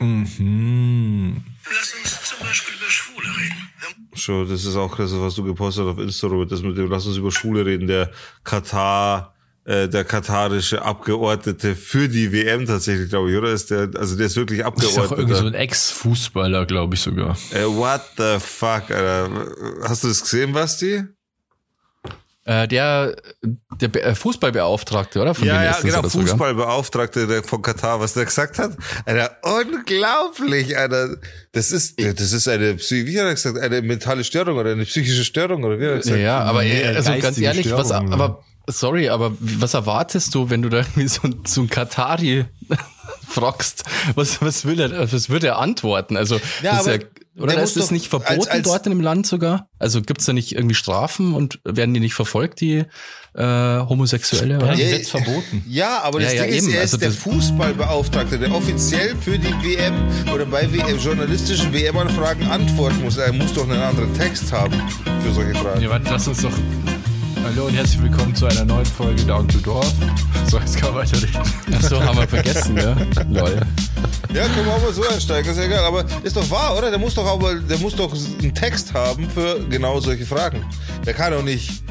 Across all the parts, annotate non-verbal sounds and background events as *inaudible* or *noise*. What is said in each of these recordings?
Mhm. Lass uns zum Beispiel über Schwule reden. Schon, das ist auch krass, was du gepostet hast auf Insta, Robert, das mit dem, lass uns über Schwule reden, der Katar, äh, der katarische Abgeordnete für die WM tatsächlich, glaube ich, oder? Ist der, also der ist wirklich Ist auch irgendwie so Abgeordneter. ein Ex-Fußballer, glaube ich sogar. Äh, what the fuck, Alter? Hast du das gesehen, Basti? Äh, der der äh, Fußballbeauftragte, oder? Von ja, ja, genau, oder so, gell? Fußballbeauftragte der von Katar, was der gesagt hat. Alter, unglaublich, Alter. Das ist, das ist eine, wie hat er gesagt, eine mentale Störung oder eine psychische Störung oder wie hat er gesagt? Ja, aber Nee, äh, also ganz ehrlich, was, Störung, aber sorry, aber was erwartest du, wenn du da irgendwie so, so ein Katari *laughs* fragst? Was, was will er, was wird er antworten? Also, Ja, das ist ja, oder der ist das nicht verboten als- als- dort in dem Land sogar? Also gibt's da nicht irgendwie Strafen und werden die nicht verfolgt, die äh, Homosexuelle? Oder? Ja, Ja, Gesetz verboten. Ja, aber das Ja, ja, Ding ist, eben. er Also ist der Fußballbeauftragte, der offiziell für die WM oder bei WM, journalistischen WM-Anfragen antworten muss. Er muss doch einen anderen Text haben für solche Fragen. Ja, warte, lass uns doch. Hallo und herzlich willkommen zu einer neuen Folge Down to Dorf. So, jetzt kann man weiterreden. Ach so, haben wir vergessen, ja. Lol. Ja, können wir auch mal so einsteigen, ist ja egal. Aber ist doch wahr, oder? Der muss doch aber, der muss doch einen Text haben für genau solche Fragen. Der kann doch nicht,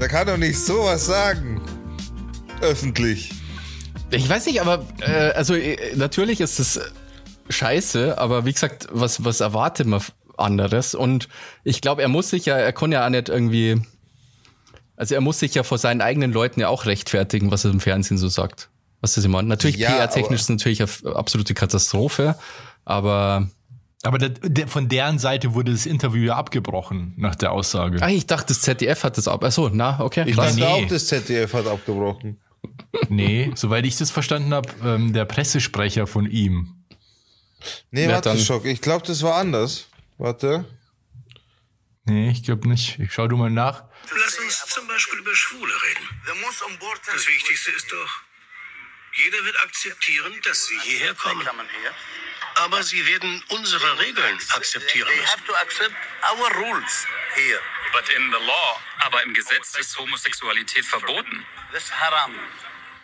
der kann doch nicht sowas sagen. Öffentlich. Ich weiß nicht, aber äh, also äh, natürlich ist es scheiße, aber wie gesagt, was, was erwartet man anderes? Und ich glaube, er muss sich ja, er kann ja auch nicht irgendwie, also er muss sich ja vor seinen eigenen Leuten ja auch rechtfertigen, was er im Fernsehen so sagt. Was das immer. Natürlich Ja, PR-technisch ist natürlich eine absolute Katastrophe, aber Aber der, der, von deren Seite wurde das Interview ja abgebrochen nach der Aussage. ah, ich dachte, das ZDF hat das ab. Achso, na, okay. Ich dachte nee. auch, das ZDF hat abgebrochen. Nee, soweit ich das verstanden habe, ähm, der Pressesprecher von ihm. Nee, warte, dann- Schock. Ich glaube, das war anders. Warte. Nee, ich glaube nicht. Ich schau du mal nach. Lass uns zum Beispiel über Schwule reden. Das Wichtigste ist doch, jeder wird akzeptieren, dass sie hierher kommen. Aber sie werden unsere Regeln akzeptieren They müssen. have to accept our rules here. But in the law, aber im Gesetz ist Homosexualität verboten.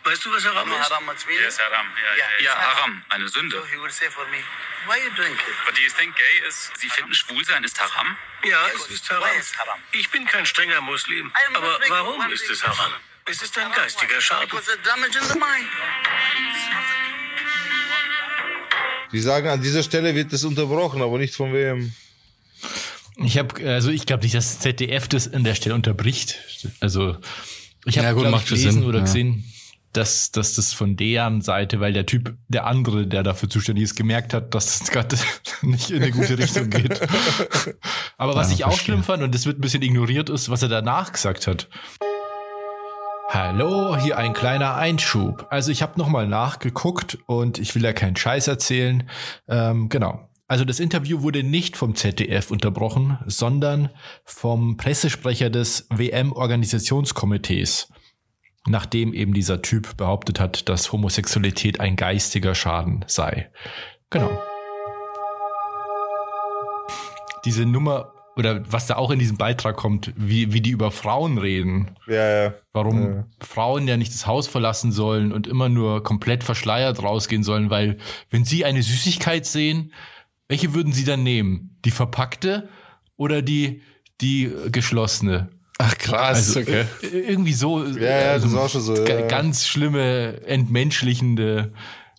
Weißt du, was Haram ist? haram what's meaning? Yes, haram. Ja, Yeah, ja, ja, haram. eine Sünde. So he will say for me, why you drink it? But do you think gay is, Sie finden schwul sein ist haram? Ja, es ist Haram. Why is haram? Ich bin kein strenger Muslim. Aber warum ist es Haram? Es ist ein geistiger Schaden. Because the damage in the mind. Die sagen, an dieser Stelle wird das unterbrochen, aber nicht von wem. Ich habe, also ich glaube nicht, dass das ZDF das an der Stelle unterbricht. Also ich habe Ja, gut, macht gelesen Sinn, oder ja. gesehen, dass, dass das von deren Seite, weil der Typ, der andere, der dafür zuständig ist, gemerkt hat, dass das gerade *laughs* nicht in eine gute Richtung geht. Aber was Ja, ich auch verstehe. schlimm fand, und das wird ein bisschen ignoriert, ist, was er danach gesagt hat. Hallo, hier ein kleiner Einschub. Also ich habe nochmal nachgeguckt und ich will ja keinen Scheiß erzählen. Ähm, genau. Also das Interview wurde nicht vom ZDF unterbrochen, sondern vom Pressesprecher des WM-Organisationskomitees, nachdem eben dieser Typ behauptet hat, dass Homosexualität ein geistiger Schaden sei. Genau. Diese Nummer oder was da auch in diesem Beitrag kommt, wie, wie die über Frauen reden, Ja, ja. warum Ja. Frauen ja nicht das Haus verlassen sollen und immer nur komplett verschleiert rausgehen sollen, weil wenn sie eine Süßigkeit sehen, welche würden sie dann nehmen? Die verpackte oder die, die geschlossene? Ach krass, Also okay. äh, irgendwie so, Ja, ja, das ist auch schon so, ja. ganz schlimme, entmenschlichende,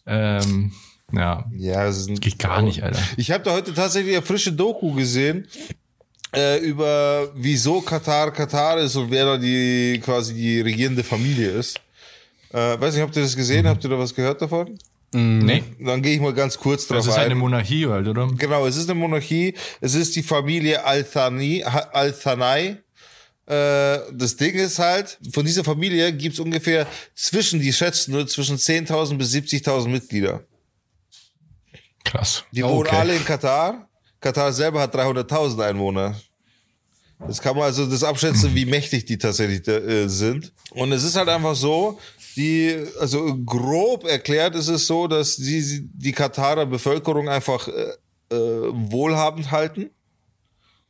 ähm, ja, Ja, das ist geht gar nicht, Alter. Ich habe da heute tatsächlich eine frische Doku gesehen äh, über wieso Katar Katar ist und wer da die quasi die regierende Familie ist. Äh, weiß nicht, habt ihr das gesehen? Habt ihr da was gehört davon? Nee, Dann gehe ich mal ganz kurz drauf das ist ein. eine Monarchie halt, oder? Genau, es ist eine Monarchie. Es ist die Familie Al-Thani, Al-Thanai. Äh, das Ding ist halt, von dieser Familie gibt's ungefähr zwischen, die schätzen nur zwischen 10.000 bis 70.000 Mitglieder. Krass. Die Oh, wohnen okay. alle in Katar. Katar selber hat 300.000 Einwohner. Das kann man also das abschätzen, wie mächtig die tatsächlich äh, sind. Und es ist halt einfach so, die, also grob erklärt ist es so, dass die, die Katarer Bevölkerung einfach äh, äh, wohlhabend halten.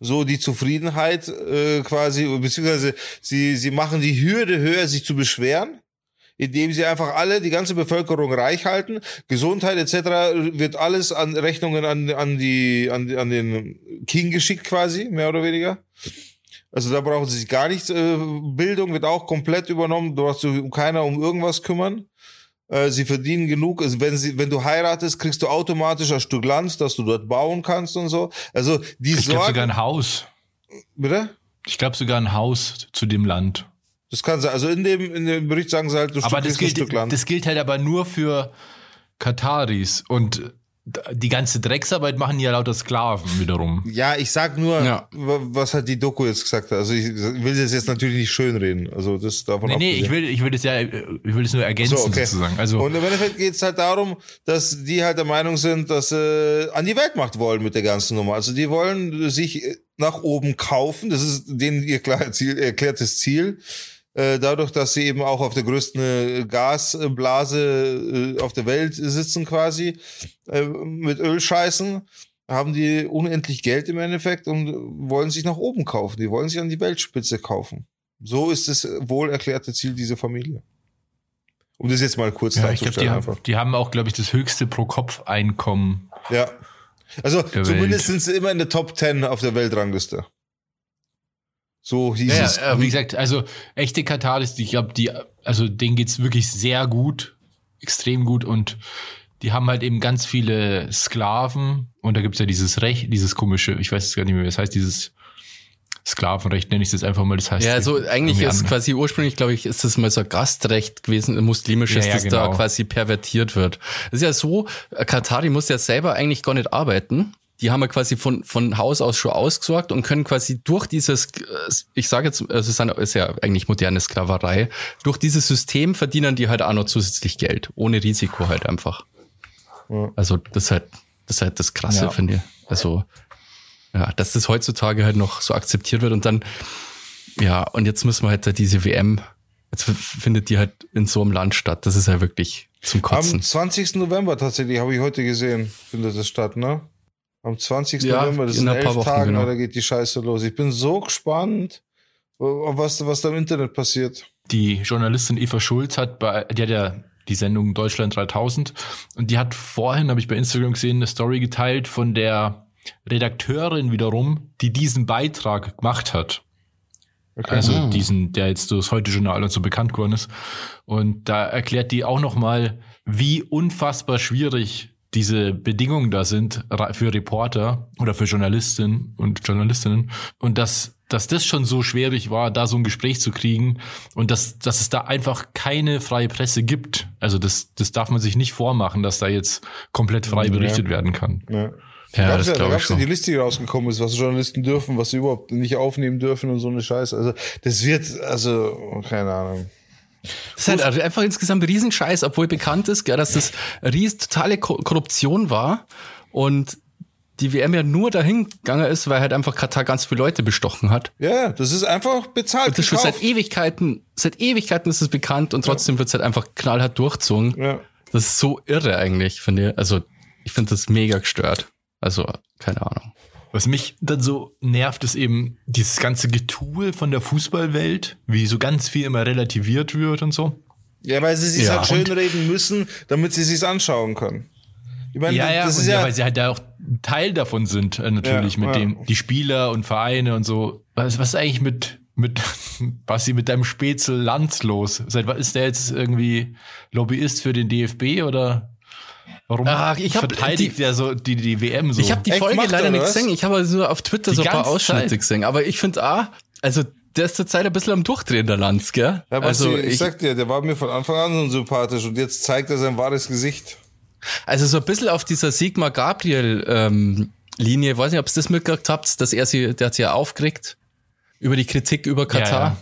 So die Zufriedenheit äh, quasi, beziehungsweise sie, sie machen die Hürde höher, sich zu beschweren indem sie einfach alle, die ganze Bevölkerung reich halten. Gesundheit etc. wird alles an Rechnungen an, an, die, an, an den King geschickt quasi, mehr oder weniger. Also da brauchen sie sich gar nichts. Äh, Bildung wird auch komplett übernommen. Du brauchst sich keiner um irgendwas kümmern. Äh, sie verdienen genug. Also wenn sie, wenn du heiratest, kriegst du automatisch ein Stück Land, das du dort bauen kannst und so. Also die Ich glaube sogar ein Haus. Bitte? Ich glaube sogar ein Haus zu dem Land. Das kann sein. Also in dem, in dem Bericht sagen sie halt, du Aber das kriegst ein gilt, Stück Land. das gilt halt aber nur für Kataris. Und die ganze Drecksarbeit machen ja lauter Sklaven wiederum. ja, ich sag nur, Ja. wa- was hat die Doku jetzt gesagt? Also ich will das jetzt natürlich nicht schönreden. Also das ist davon Nee, nee, ich will, ich will das ja, ich will das nur ergänzen So, okay. sozusagen. Also, und im Endeffekt geht es halt darum, dass die halt der Meinung sind, dass sie an die Weltmacht wollen mit der ganzen Nummer. Also die wollen sich nach oben kaufen. Das ist denen ihr klar Ziel, erklärtes Ziel. Äh, dadurch, dass sie eben auch auf der größten äh, Gasblase äh, auf der Welt sitzen quasi, mit Ölscheißen, haben die unendlich Geld im Endeffekt und wollen sich nach oben kaufen. Die wollen sich an die Weltspitze kaufen. So ist das wohl erklärte Ziel dieser Familie. Um das jetzt mal kurz ja, ich glaube, die, darzustellen haben- die haben auch, glaube ich, das höchste Pro-Kopf-Einkommen. Ja. Also zumindest Welt. sind sie immer in der Top 10 auf der Weltrangliste. So hieß Ja, es. ja, wie gesagt, also echte Kataris, die- ich glaube, die, also denen geht's wirklich sehr gut, extrem gut und die haben halt eben ganz viele Sklaven und da gibt's ja dieses Recht, dieses komische, ich weiß jetzt gar nicht mehr, wie das heißt, dieses Sklavenrecht, nenne ich es jetzt einfach mal, das heißt. Ja, also eigentlich ist an- quasi ursprünglich, glaube ich, ist das mal so ein Gastrecht gewesen, ein muslimisches, Ja, ja, das da genau. quasi pervertiert wird. Das ist ja so, Katari muss ja selber eigentlich gar nicht arbeiten. Die haben ja quasi von, von Haus aus schon ausgesorgt und können quasi durch dieses, ich sage jetzt, also es ist eine- ist ja eigentlich moderne Sklaverei, durch dieses System verdienen die halt auch noch zusätzlich Geld, ohne Risiko halt einfach. Also das ist halt, das ist halt das Krasse, Ja. finde ich. Also, ja, dass das heutzutage halt noch so akzeptiert wird und dann, ja, und jetzt müssen wir halt da diese WM, jetzt findet die halt in so einem Land statt. Das ist ja wirklich zum Kotzen. Am 20. November tatsächlich, habe ich heute gesehen, findet das statt, ne? Am 20. Ja, November, das in sind ein elf paar Wochen, Tagen, genau. da geht die Scheiße los. Ich bin so gespannt, was, was da im Internet passiert. die Journalistin Eva Schulz hat bei, die hat ja die Sendung Deutschland 3000 und die hat vorhin, habe ich bei Instagram gesehen, eine Story geteilt von der Redakteurin wiederum, die diesen Beitrag gemacht hat. Also diesen, der jetzt durchs Heute-Journal und so bekannt geworden ist. Und da erklärt die auch nochmal, wie unfassbar schwierig diese Bedingungen da sind für Reporter oder für Journalistinnen und Journalistinnen. Und dass, dass das schon so schwierig war, da so ein Gespräch zu kriegen und dass, dass es da einfach keine freie Presse gibt. Also das, das darf man sich nicht vormachen, dass da jetzt komplett frei berichtet werden kann. Ja. Ja, da das gab's ja, da gab's ja die Liste, die rausgekommen ist, was Journalisten dürfen, was sie überhaupt nicht aufnehmen dürfen und so eine Scheiße. Also, das wird, also, keine Ahnung. Das ist halt einfach insgesamt ein Riesenscheiß, obwohl bekannt ist, gell, dass das ries totale Ko Korruption war und die WM ja nur dahin gegangen ist, weil halt einfach Katar ganz viele Leute bestochen hat. Ja, ja, das ist einfach bezahlt. Und das schon gekauft. seit Ewigkeiten, seit Ewigkeiten ist es bekannt und trotzdem wird es halt einfach knallhart durchzogen. Ja. Das ist so irre eigentlich, finde ich. Also, ich finde das mega gestört. Also, keine Ahnung. Was mich dann so nervt, ist eben dieses ganze Getue von der Fußballwelt, wie so ganz viel immer relativiert wird und so. Ja, weil sie sich Ja, halt schönreden müssen, damit sie sich's anschauen können. Ich meine, Ja, ja, ja, ja, weil sie halt da auch Teil davon sind, äh, natürlich, mit dem, die Spieler und Vereine und so. Was, was ist eigentlich mit, mit, *laughs* Basti, mit deinem Spätzl Lanz los? Seit ist der jetzt irgendwie Lobbyist für den DFB oder warum Ach, ich hab verteidigt die- der so die, die WM so? Ich habe die Echt, Folge leider er, nicht gesehen. Ich habe also nur auf Twitter Die so ein paar Ausschnitte Zeit. gesehen. Aber ich finde, ah, also der ist zurzeit ein bisschen am Durchdrehen, der Lanz, gell? ja, also, ich, ich, sag dir, der war mir von Anfang an so sympathisch und jetzt zeigt er sein wahres Gesicht. also so ein bisschen auf dieser Sigmar Gabriel ähm, Linie, weiß nicht, ob ihr das mitgekriegt habt, dass er sie, der hat sie ja aufgeregt über die Kritik über Katar.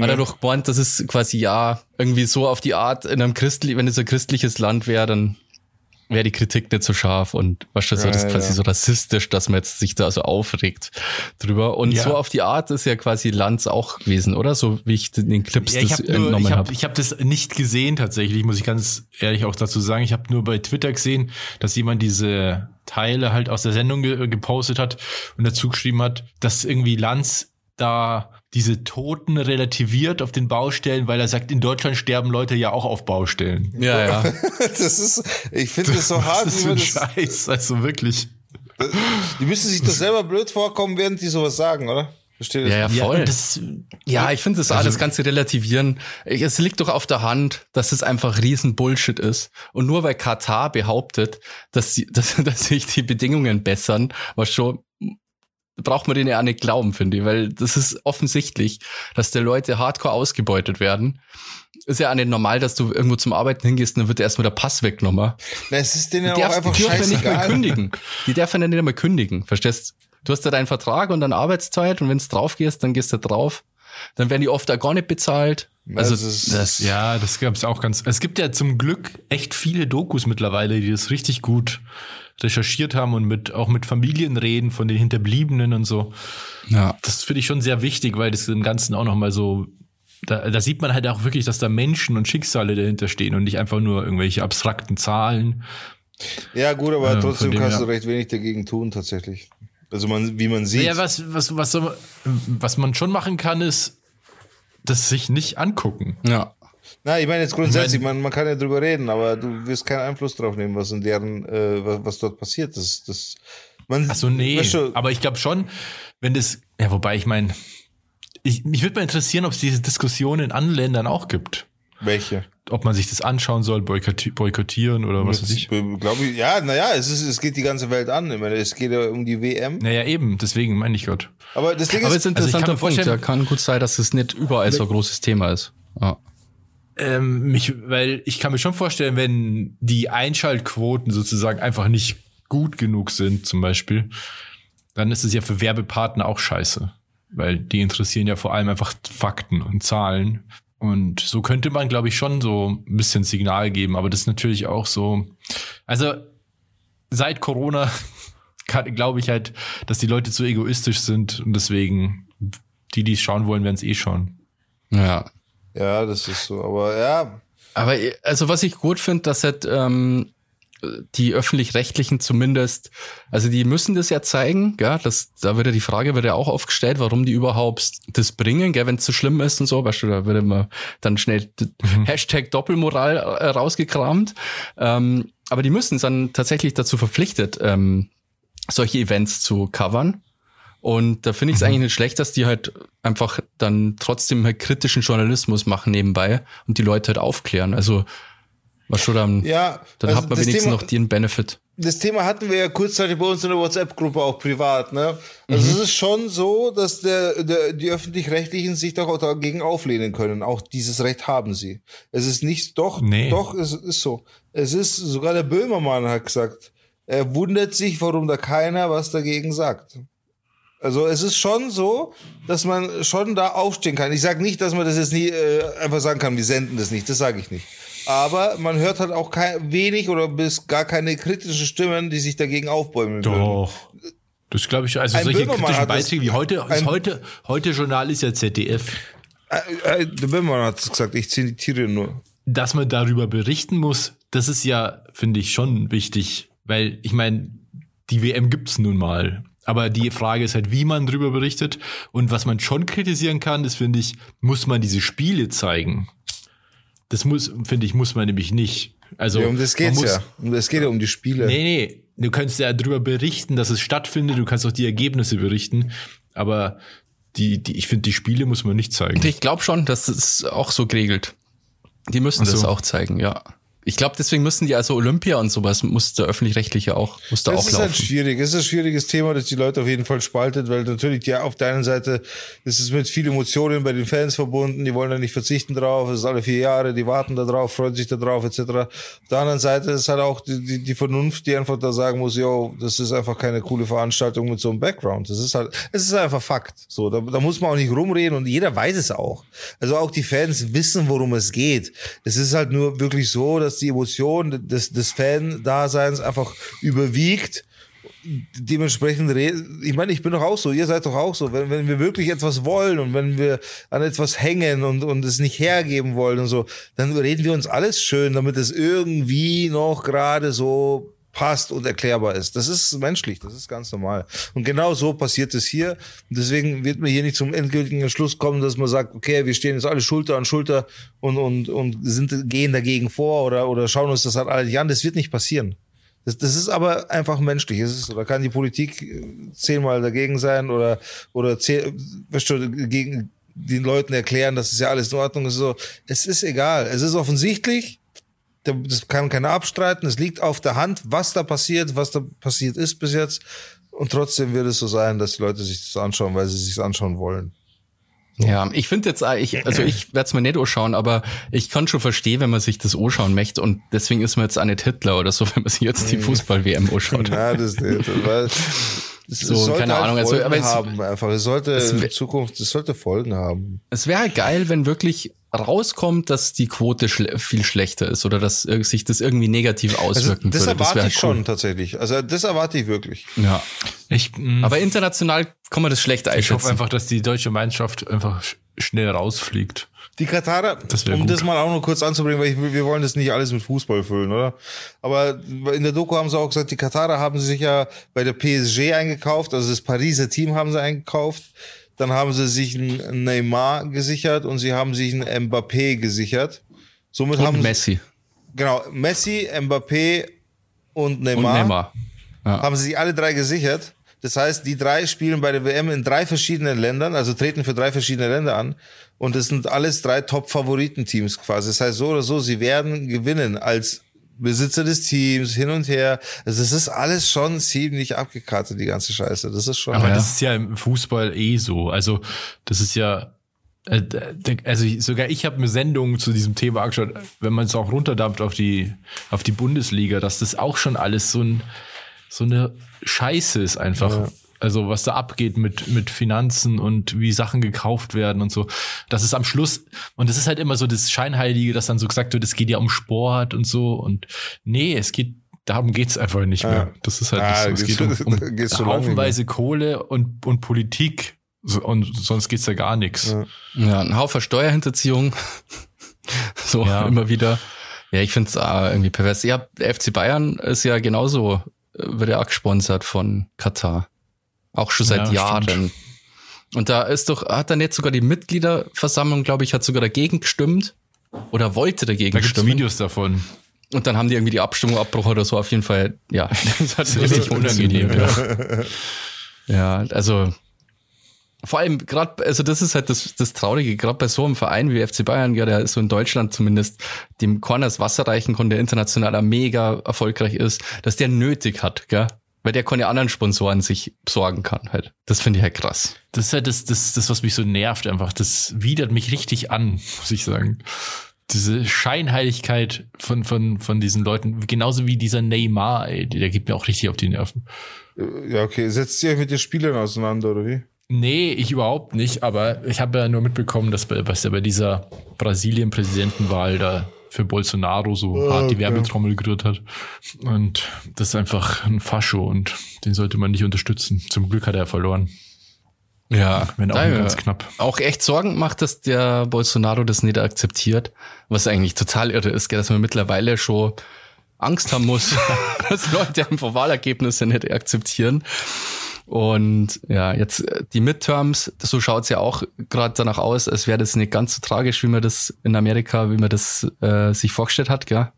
Hat er doch gemeint, das ist quasi ja irgendwie so auf die Art in einem christlich, wenn es ein christliches Land wäre, dann wäre die Kritik nicht so scharf und was das so, das ist Ja, quasi ja. so rassistisch, dass man jetzt sich da so aufregt drüber. Und Ja. so auf die Art ist ja quasi Lanz auch gewesen, oder? So wie ich in den Clips Ja, ich das habe nur, entnommen ich habe habe. ich hab das nicht gesehen tatsächlich, muss ich ganz ehrlich auch dazu sagen. Ich habe nur bei Twitter gesehen, dass jemand diese Teile halt aus der Sendung ge gepostet hat und dazu geschrieben hat, dass irgendwie Lanz da diese Toten relativiert auf den Baustellen, weil er sagt, in Deutschland sterben Leute ja auch auf Baustellen. Ja, ja. *laughs* Das ist, ich finde das so *laughs* hart, Was ist ein das, Scheiß, also wirklich. die müssen sich doch selber blöd vorkommen, während die sowas sagen, oder? Versteht Ja, ja, voll. und das, Ja, ich finde das alles ganz relativieren. Es liegt doch auf der Hand, dass es einfach riesen Bullshit ist. Und nur weil Katar behauptet, dass, sie, *laughs* dass, dass sich die Bedingungen bessern, was schon braucht man denen ja auch nicht glauben, finde ich, weil das ist offensichtlich, dass die Leute hardcore ausgebeutet werden. Ist ja auch nicht normal, dass du irgendwo zum Arbeiten hingehst und dann wird dir erstmal der Pass weggenommen. Na, es ist denen ja Die, auch einfach die dürfen ja nicht mehr kündigen. Die dürfen ja nicht mehr kündigen, verstehst? Du hast ja deinen Vertrag und dann Arbeitszeit und wenn du drauf gehst, dann gehst du drauf. Dann werden die oft auch gar nicht bezahlt. Also Das ist- das, ja, das gab's auch ganz. Es gibt ja zum Glück echt viele Dokus mittlerweile, die das richtig gut recherchiert haben und mit auch mit Familien reden von den Hinterbliebenen und so. ja. Das finde ich schon sehr wichtig, weil das im Ganzen auch noch mal so da, da sieht man halt auch wirklich, dass da Menschen und Schicksale dahinter stehen und nicht einfach nur irgendwelche abstrakten Zahlen. Ja, gut, aber Äh, trotzdem dem kannst her. du recht wenig dagegen tun, tatsächlich. Also man, wie man sieht. Ja, was, was, was, was man schon machen kann, ist, das sich nicht angucken. ja. Na, ich meine jetzt grundsätzlich, Ich mein- man, man kann ja drüber reden, aber du wirst keinen Einfluss drauf nehmen, was in deren, äh, was, was dort passiert. Das, das, man, Ach so, nee. weißt du, Aber ich glaube schon, wenn das, ja, wobei ich meine, ich, mich würde mal interessieren, ob es diese Diskussion in anderen Ländern auch gibt. welche? Ob man sich das anschauen soll, boykottieren, boykottieren oder was weiß ich. Glaube ich, ja, naja, es ist, es geht die ganze Welt an. Ich meine, es geht ja um die WM. Naja, eben, deswegen meine ich Gott. Aber das Ding Aber ist, es ist ein also interessanter mir Punkt. Ja, kann gut sein, dass es nicht überall so ein großes Thema ist. Ja. Ähm, mich, weil ich kann mir schon vorstellen, wenn die Einschaltquoten sozusagen einfach nicht gut genug sind, zum Beispiel, dann ist es ja für Werbepartner auch scheiße. Weil die interessieren ja vor allem einfach Fakten und Zahlen. Und so könnte man, glaube ich, schon so ein bisschen Signal geben. Aber das ist natürlich auch so. Also seit Corona *laughs* glaube ich halt, dass die Leute zu egoistisch sind und deswegen die, die es schauen wollen, werden es eh schauen. ja. Ja, das ist so. Aber ja, Aber also was ich gut finde, dass halt ähm, die öffentlich-rechtlichen zumindest, also die müssen das ja zeigen, ja, das, da wird ja die Frage wird ja auch aufgestellt, warum die überhaupt das bringen, gell, wenn es so schlimm ist und so, weißt du, da wird immer dann schnell d- Hashtag Doppelmoral äh, rausgekramt. Ähm, aber die müssen dann tatsächlich dazu verpflichtet, ähm, solche Events zu covern. Und da finde ich es eigentlich nicht schlecht, dass die halt einfach dann trotzdem halt kritischen Journalismus machen nebenbei und die Leute halt aufklären. Also was schon dann, ja. dann also hat man wenigstens Thema, noch den Benefit. das Thema hatten wir ja kurzzeitig bei uns in der WhatsApp-Gruppe auch privat, ne? Mhm. Also es ist schon so, dass der, der, die Öffentlich-Rechtlichen sich doch auch dagegen auflehnen können. Auch dieses Recht haben sie. Es ist nicht, doch, Nee. doch, es ist so. Es ist, sogar der Böhmermann hat gesagt, er wundert sich, warum da keiner was dagegen sagt. Also es ist schon so, dass man schon da aufstehen kann. Ich sage nicht, dass man das jetzt nie äh, einfach sagen kann, wir senden das nicht, das sage ich nicht. Aber man hört halt auch kein, wenig oder bis gar keine kritischen Stimmen, die sich dagegen aufbäumen würden. Doch. Das glaube ich, also Ein solche Böhmermann kritischen Beiträge wie heute, ein- heute, heute Journal ist ja ZDF, Äh, äh, der Böhmermann hat gesagt, ich zitiere nur. dass man darüber berichten muss, das ist ja, finde ich, schon wichtig, weil ich meine, die WM gibt's nun mal. Aber die Frage ist halt, wie man drüber berichtet. Und was man schon kritisieren kann, ist, finde ich, muss man diese Spiele zeigen. Das muss, finde ich, muss man nämlich nicht. Also, Ja, um das geht's muss, ja. Um das geht ja um die Spiele. Nee, nee. Du kannst ja darüber berichten, dass es stattfindet. Du kannst auch die Ergebnisse berichten. Aber die, die, ich finde, die Spiele muss man nicht zeigen. Ich glaube schon, dass es auch so geregelt. Die müssen so. das auch zeigen, ja. Ich glaube, deswegen müssen die also Olympia und sowas muss der öffentlich-rechtliche auch, muss da Das auch ist halt laufen. schwierig. Es ist ein schwieriges Thema, das die Leute auf jeden Fall spaltet, weil natürlich, ja, auf der einen Seite ist es mit viel Emotionen bei den Fans verbunden, die wollen da nicht verzichten drauf, es ist alle vier Jahre, die warten da drauf, freuen sich da drauf, etc. Auf der anderen Seite ist halt auch die, die, die Vernunft, die einfach da sagen muss, yo, das ist einfach keine coole Veranstaltung mit so einem Background. Das ist halt, es ist einfach Fakt. So, da, da muss man auch nicht rumreden und jeder weiß es auch. Also auch die Fans wissen, worum es geht. Es ist halt nur wirklich so, dass die Emotion des, des Fan-Daseins einfach überwiegt dementsprechend. Ich meine, ich bin doch auch so, ihr seid doch auch so. Wenn, wenn wir wirklich etwas wollen und wenn wir an etwas hängen und, und es nicht hergeben wollen und so, dann reden wir uns alles schön, damit es irgendwie noch gerade so passt und erklärbar ist. Das ist menschlich, das ist ganz normal. Und genau so passiert es hier. Und deswegen wird man hier nicht zum endgültigen Entschluss kommen, dass man sagt, okay, wir stehen jetzt alle Schulter an Schulter und, und, und sind, gehen dagegen vor oder, oder schauen uns das halt alle nicht an. Das wird nicht passieren. Das, das ist aber einfach menschlich. Es ist, da kann die Politik äh, zehnmal dagegen sein oder, oder zehn, weißt du, gegen den Leuten erklären, dass es ja alles in Ordnung ist. So, es ist egal. Es ist offensichtlich. Das kann keiner abstreiten. Es liegt auf der Hand, was da passiert, was da passiert ist bis jetzt. Und trotzdem wird es so sein, dass die Leute sich das anschauen, weil sie sich anschauen wollen. Ja, ich finde jetzt, äh, ich, also ich werde es mir nicht anschauen, aber ich kann schon verstehen, wenn man sich das anschauen möchte und deswegen ist man jetzt auch nicht Hitler oder so, *laughs* wenn man sich jetzt die Fußball-WM anschaut. Ja, das nicht, es So, sollte keine halt Ahnung, also, Folgen aber es- haben einfach. Es sollte es wär- in Zukunft, es sollte Folgen haben. Es wäre halt geil, wenn wirklich rauskommt, dass die Quote schle viel schlechter ist oder dass ir- sich das irgendwie negativ Also, auswirken das würde. erwarte wär ich schon tatsächlich. Also das erwarte ich wirklich. Ja. Ich, mh, Aber international kann man das schlecht ich einschätzen. hoffe einfach, dass die deutsche Mannschaft einfach sch- schnell rausfliegt. Die Katarer, Das um gut. das mal auch noch kurz anzubringen, weil ich, wir wollen das nicht alles mit Fußball füllen, oder? Aber in der Doku haben sie auch gesagt, die Katarer haben sich ja bei der PSG eingekauft, also das Pariser Team haben sie eingekauft. Dann haben sie sich einen Neymar gesichert und sie haben sich einen Mbappé gesichert. Somit haben und sie, Messi genau, Messi, Mbappé und und Neymar, Neymar. Ja. haben sie sich alle drei gesichert. Das heißt, die drei spielen bei der WM in drei verschiedenen Ländern, also treten für drei verschiedene Länder an. Und das sind alles drei Top-Favoritenteams quasi. Das heißt, so oder so, sie werden gewinnen als Besitzer des Teams, hin und her. Also das ist alles schon ziemlich abgekartet, die ganze Scheiße. Das ist schon. Aber Ja. das ist ja im Fußball eh so. Also das ist ja, äh, also ich- sogar ich habe mir Sendungen zu diesem Thema angeschaut, wenn man es auch runterdampft auf die auf die Bundesliga, dass das auch schon alles so ein so eine Scheiße ist einfach. Also was da abgeht mit mit Finanzen und wie Sachen gekauft werden und so. Das ist am Schluss und das ist halt immer so das Scheinheilige, dass dann so gesagt wird, es geht ja um Sport und so und nee, es geht darum geht's einfach nicht mehr. Das ist halt Ah, nicht so. Es geht um, um *laughs* nicht haufenweise Kohle und, und Politik. So, und sonst geht's ja gar nichts. Ja. Ja, ein Haufen Steuerhinterziehung. *laughs* so Ja. immer wieder. Ja, ich finde es irgendwie pervers. Ja, FC Bayern ist ja genauso, äh, wird ja auch gesponsert von Katar. Auch schon seit Ja, stimmt. Jahren. Und da ist doch, hat dann jetzt sogar die Mitgliederversammlung, glaube ich, hat sogar dagegen gestimmt. Oder wollte dagegen Da gibt's stimmen. Videos davon. Und dann haben die irgendwie die Abstimmung abbruch oder so. Auf jeden Fall, ja. *laughs* Das hat richtig unangenehm. Ja. ja, also vor allem gerade, also das ist halt das, das Traurige, gerade bei so einem Verein wie FC Bayern, ja, der so in Deutschland zumindest dem Corners Wasser reichen konnte, der international mega erfolgreich ist, dass der nötig hat, gell? Weil der keine anderen Sponsoren sich sorgen kann halt. Das finde ich halt krass. Das ist halt das, das, das, was mich so nervt einfach. Das widert mich richtig an, *laughs* muss ich sagen. Diese Scheinheiligkeit von, von, von diesen Leuten, genauso wie dieser Neymar, ey, der geht mir auch richtig auf die Nerven. Ja, okay. Setzt ihr euch mit den Spielern auseinander, oder wie? Nee, ich überhaupt nicht, aber ich habe ja nur mitbekommen, dass bei, was er bei dieser Brasilien-Präsidentenwahl da für Bolsonaro so hart die okay. Werbetrommel gerührt hat. Und das ist einfach ein Fascho und den sollte man nicht unterstützen. Zum Glück hat er verloren. Ja, Wenn auch ganz knapp. Auch echt Sorgen macht, dass der Bolsonaro das nicht akzeptiert, was eigentlich total irre ist, dass man mittlerweile schon Angst haben muss, *laughs* dass Leute einfach Wahlergebnisse nicht akzeptieren. Und ja, jetzt äh, die Midterms, so schaut's ja auch gerade danach aus, als wäre das nicht ganz so tragisch, wie man das in Amerika, wie man das äh, sich vorgestellt hat, gell?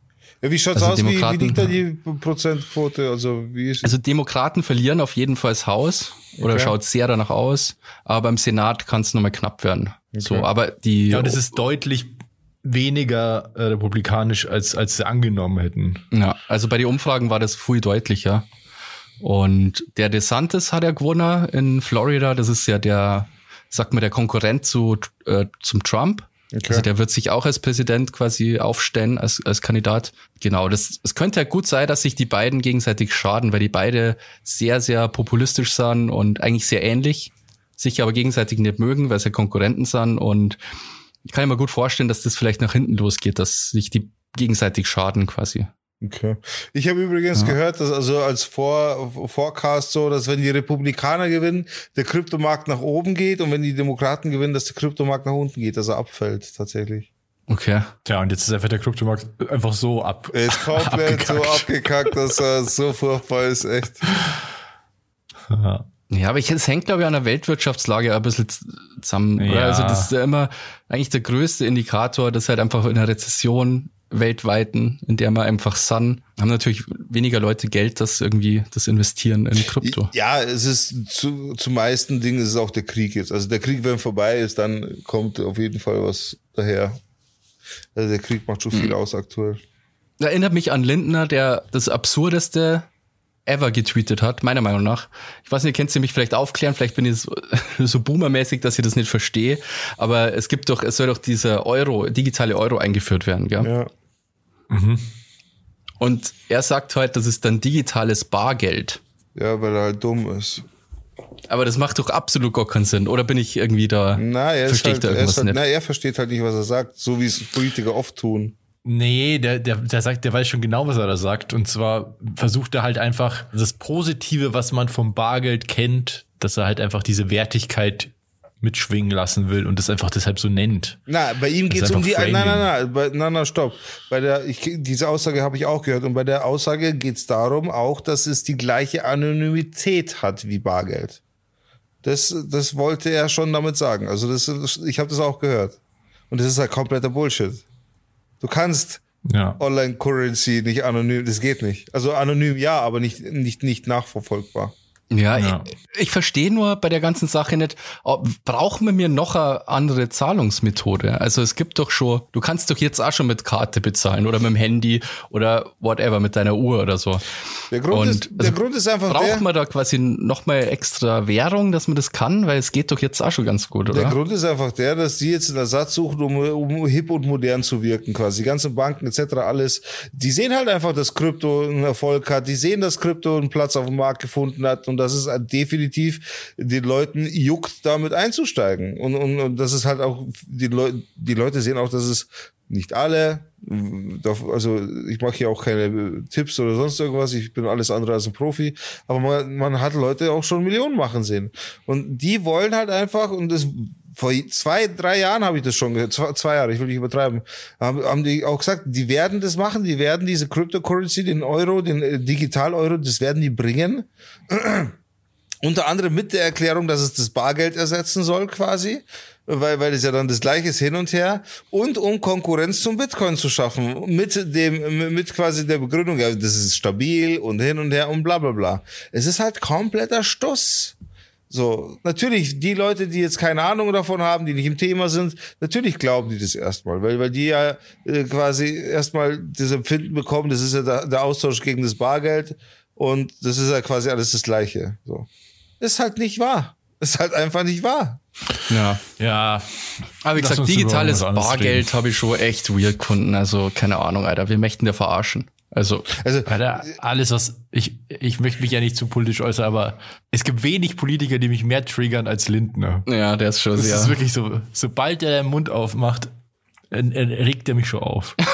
Ja, wie schaut's Also aus? Wie, wie liegt da die Prozentquote? Also, wie ist Also Demokraten verlieren auf jeden Fall das Haus oder Okay. schaut sehr danach aus, aber im Senat kann es nochmal knapp werden. So, aber die Ja, und es ist deutlich weniger äh, republikanisch, als, als sie angenommen hätten. Ja, also bei den Umfragen war das viel deutlicher. Und der DeSantis hat ja gewonnen in Florida. Das ist ja der, sagt man, der Konkurrent zu, äh, zum Trump. Okay. Also der wird sich auch als Präsident quasi aufstellen, als, als Kandidat. Genau, das, es könnte ja gut sein, dass sich die beiden gegenseitig schaden, weil die beide sehr, sehr populistisch sind und eigentlich sehr ähnlich, sich aber gegenseitig nicht mögen, weil sie Konkurrenten sind. Und ich kann mir gut vorstellen, dass das vielleicht nach hinten losgeht, dass sich die gegenseitig schaden quasi. Okay. Ich habe übrigens Ja. gehört, dass also als Vor Forecast so, dass wenn die Republikaner gewinnen, der Kryptomarkt nach oben geht und wenn die Demokraten gewinnen, dass der Kryptomarkt nach unten geht, dass er abfällt tatsächlich. Okay. Tja, und jetzt ist einfach der Kryptomarkt einfach so ab. Er ist *laughs* komplett so Abgekackt. abgekackt, dass er so furchtbar ist, echt. Ja, aber ich, es hängt, glaube ich, an der Weltwirtschaftslage ein bisschen zusammen. Oder? Ja. Also das ist ja immer eigentlich der größte Indikator, dass halt einfach in einer Rezession weltweiten, in der wir einfach sind, haben natürlich weniger Leute Geld, das irgendwie das investieren in Krypto. Ja, es ist zu, zu meisten Dingen ist es auch der Krieg jetzt. Also der Krieg, wenn vorbei ist, dann kommt auf jeden Fall was daher. Also der Krieg macht schon viel aus aktuell. Erinnert mich an Lindner, der das absurdeste ever getweetet hat, meiner Meinung nach. Ich weiß nicht, könnt ihr mich vielleicht aufklären? Vielleicht bin ich so, *laughs* so boomermäßig, dass ich das nicht verstehe. Aber es gibt doch, es soll doch dieser Euro, digitale Euro eingeführt werden, gell? Ja. Und er sagt halt, das ist dann digitales Bargeld. Ja, weil er halt dumm ist. Aber das macht doch absolut gar keinen Sinn. Oder bin ich irgendwie da? Na, er ist verstehe halt, da er, ist irgendwas halt nicht? na, er versteht halt nicht, was er sagt, so wie es Politiker oft tun. Nee, der, der, der sagt, der weiß schon genau, was er da sagt. Und zwar versucht er halt einfach das Positive, was man vom Bargeld kennt, dass er halt einfach diese Wertigkeit mitschwingen lassen will und das einfach deshalb so nennt. Na, bei ihm geht es um die. Nein, Framing. nein, nein, bei, nein, nein, stopp. Bei der, ich, diese Aussage habe ich auch gehört. Und bei der Aussage geht es darum auch, dass es die gleiche Anonymität hat wie Bargeld. Das, das wollte er schon damit sagen. Also das, ich habe das auch gehört. Und das ist halt kompletter Bullshit. Du kannst Ja. Online-Currency nicht anonym, das geht nicht. Also anonym ja, aber nicht, nicht, nicht nachverfolgbar. Ja, Ja. ich, ich verstehe nur bei der ganzen Sache nicht, brauchen wir mir noch eine andere Zahlungsmethode? Also es gibt doch schon, du kannst doch jetzt auch schon mit Karte bezahlen oder mit dem Handy oder whatever, mit deiner Uhr oder so. Der Grund, Und, ist, der also, Grund ist einfach Braucht der, man da quasi nochmal extra Währung, dass man das kann? Weil es geht doch jetzt auch schon ganz gut, Der oder? Grund ist einfach der, dass die jetzt einen Ersatz suchen, um, um hip und modern zu wirken, quasi. Die ganzen Banken etc. alles. Die sehen halt einfach, dass Krypto einen Erfolg hat. Die sehen, dass Krypto einen Platz auf dem Markt gefunden hat und dass es halt definitiv den Leuten juckt, damit einzusteigen. Und, und, und das ist halt auch, die, Leu die Leute sehen auch, dass es nicht alle, also ich mache hier auch keine Tipps oder sonst irgendwas, ich bin alles andere als ein Profi, aber man, man hat Leute auch schon Millionen machen sehen. Und die wollen halt einfach, und das vor zwei, drei Jahren habe ich das schon gehört, zwei, zwei Jahre, ich will nicht übertreiben, haben, haben die auch gesagt, die werden das machen, die werden diese Cryptocurrency, den Euro, den äh, Digital-Euro, das werden die bringen. *clears throat* Unter anderem mit der Erklärung, dass es das Bargeld ersetzen soll, quasi, weil, weil es ja dann das gleiche ist hin und her, und um Konkurrenz zum Bitcoin zu schaffen, mit dem, mit quasi der Begründung, ja, das ist stabil und hin und her und bla bla bla. Es ist halt kompletter Stuss. So, natürlich, die Leute, die jetzt keine Ahnung davon haben, die nicht im Thema sind, natürlich glauben die das erstmal, weil, weil die ja äh, quasi erstmal das Empfinden bekommen, das ist ja der, der Austausch gegen das Bargeld und das ist ja quasi alles das Gleiche. So. Ist halt nicht wahr. Ist halt einfach nicht wahr. Ja. Ja. Aber wie gesagt, digitales Bargeld habe ich schon echt weird gefunden. Also keine Ahnung, Alter. Wir möchten der verarschen. Also Also, Alter, alles, was ich, ich möchte mich ja nicht zu politisch äußern, aber es gibt wenig Politiker, die mich mehr triggern als Lindner. ja, der ist schon Das sehr. ist wirklich so, sobald er den Mund aufmacht, regt er mich schon auf. *laughs*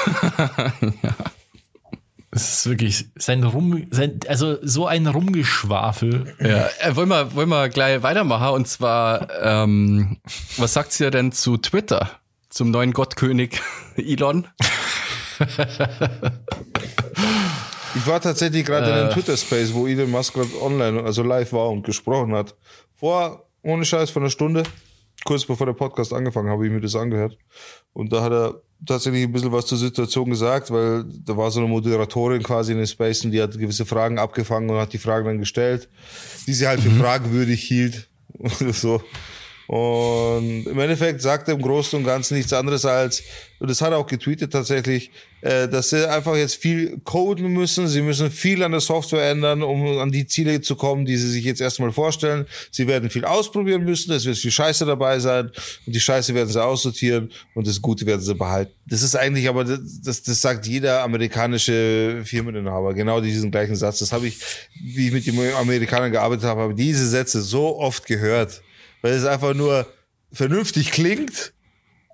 Es ist wirklich sein Rum, sein, also so ein Rumgeschwafel. Ja, äh, wollen wir, wollen wir gleich weitermachen und zwar, ähm, was sagt ihr denn zu Twitter? Zum neuen Gottkönig *laughs* Elon? *laughs* ich war tatsächlich gerade in einem Twitter-Space, wo Elon Musk gerade online, also live war und gesprochen hat. Vor, ohne Scheiß, von einer Stunde, kurz bevor der Podcast angefangen habe, ich mir das angehört. Und da hat er tatsächlich ein bisschen was zur Situation gesagt, weil da war so eine Moderatorin quasi in den Space und die hat gewisse Fragen abgefangen und hat die Fragen dann gestellt, die sie halt für fragwürdig hielt. *laughs* Oder so. Und im Endeffekt sagt er im Großen und Ganzen nichts anderes als, und das hat er auch getweetet tatsächlich, äh, dass sie einfach jetzt viel coden müssen. Sie müssen viel an der Software ändern, um an die Ziele zu kommen, die sie sich jetzt erstmal vorstellen. Sie werden viel ausprobieren müssen. Es wird viel Scheiße dabei sein. Und die Scheiße werden sie aussortieren und das Gute werden sie behalten. Das ist eigentlich aber, das, das sagt jeder amerikanische Firmeninhaber. Genau diesen gleichen Satz. Das habe ich, wie ich mit den Amerikanern gearbeitet habe, habe diese Sätze so oft gehört weil es einfach nur vernünftig klingt,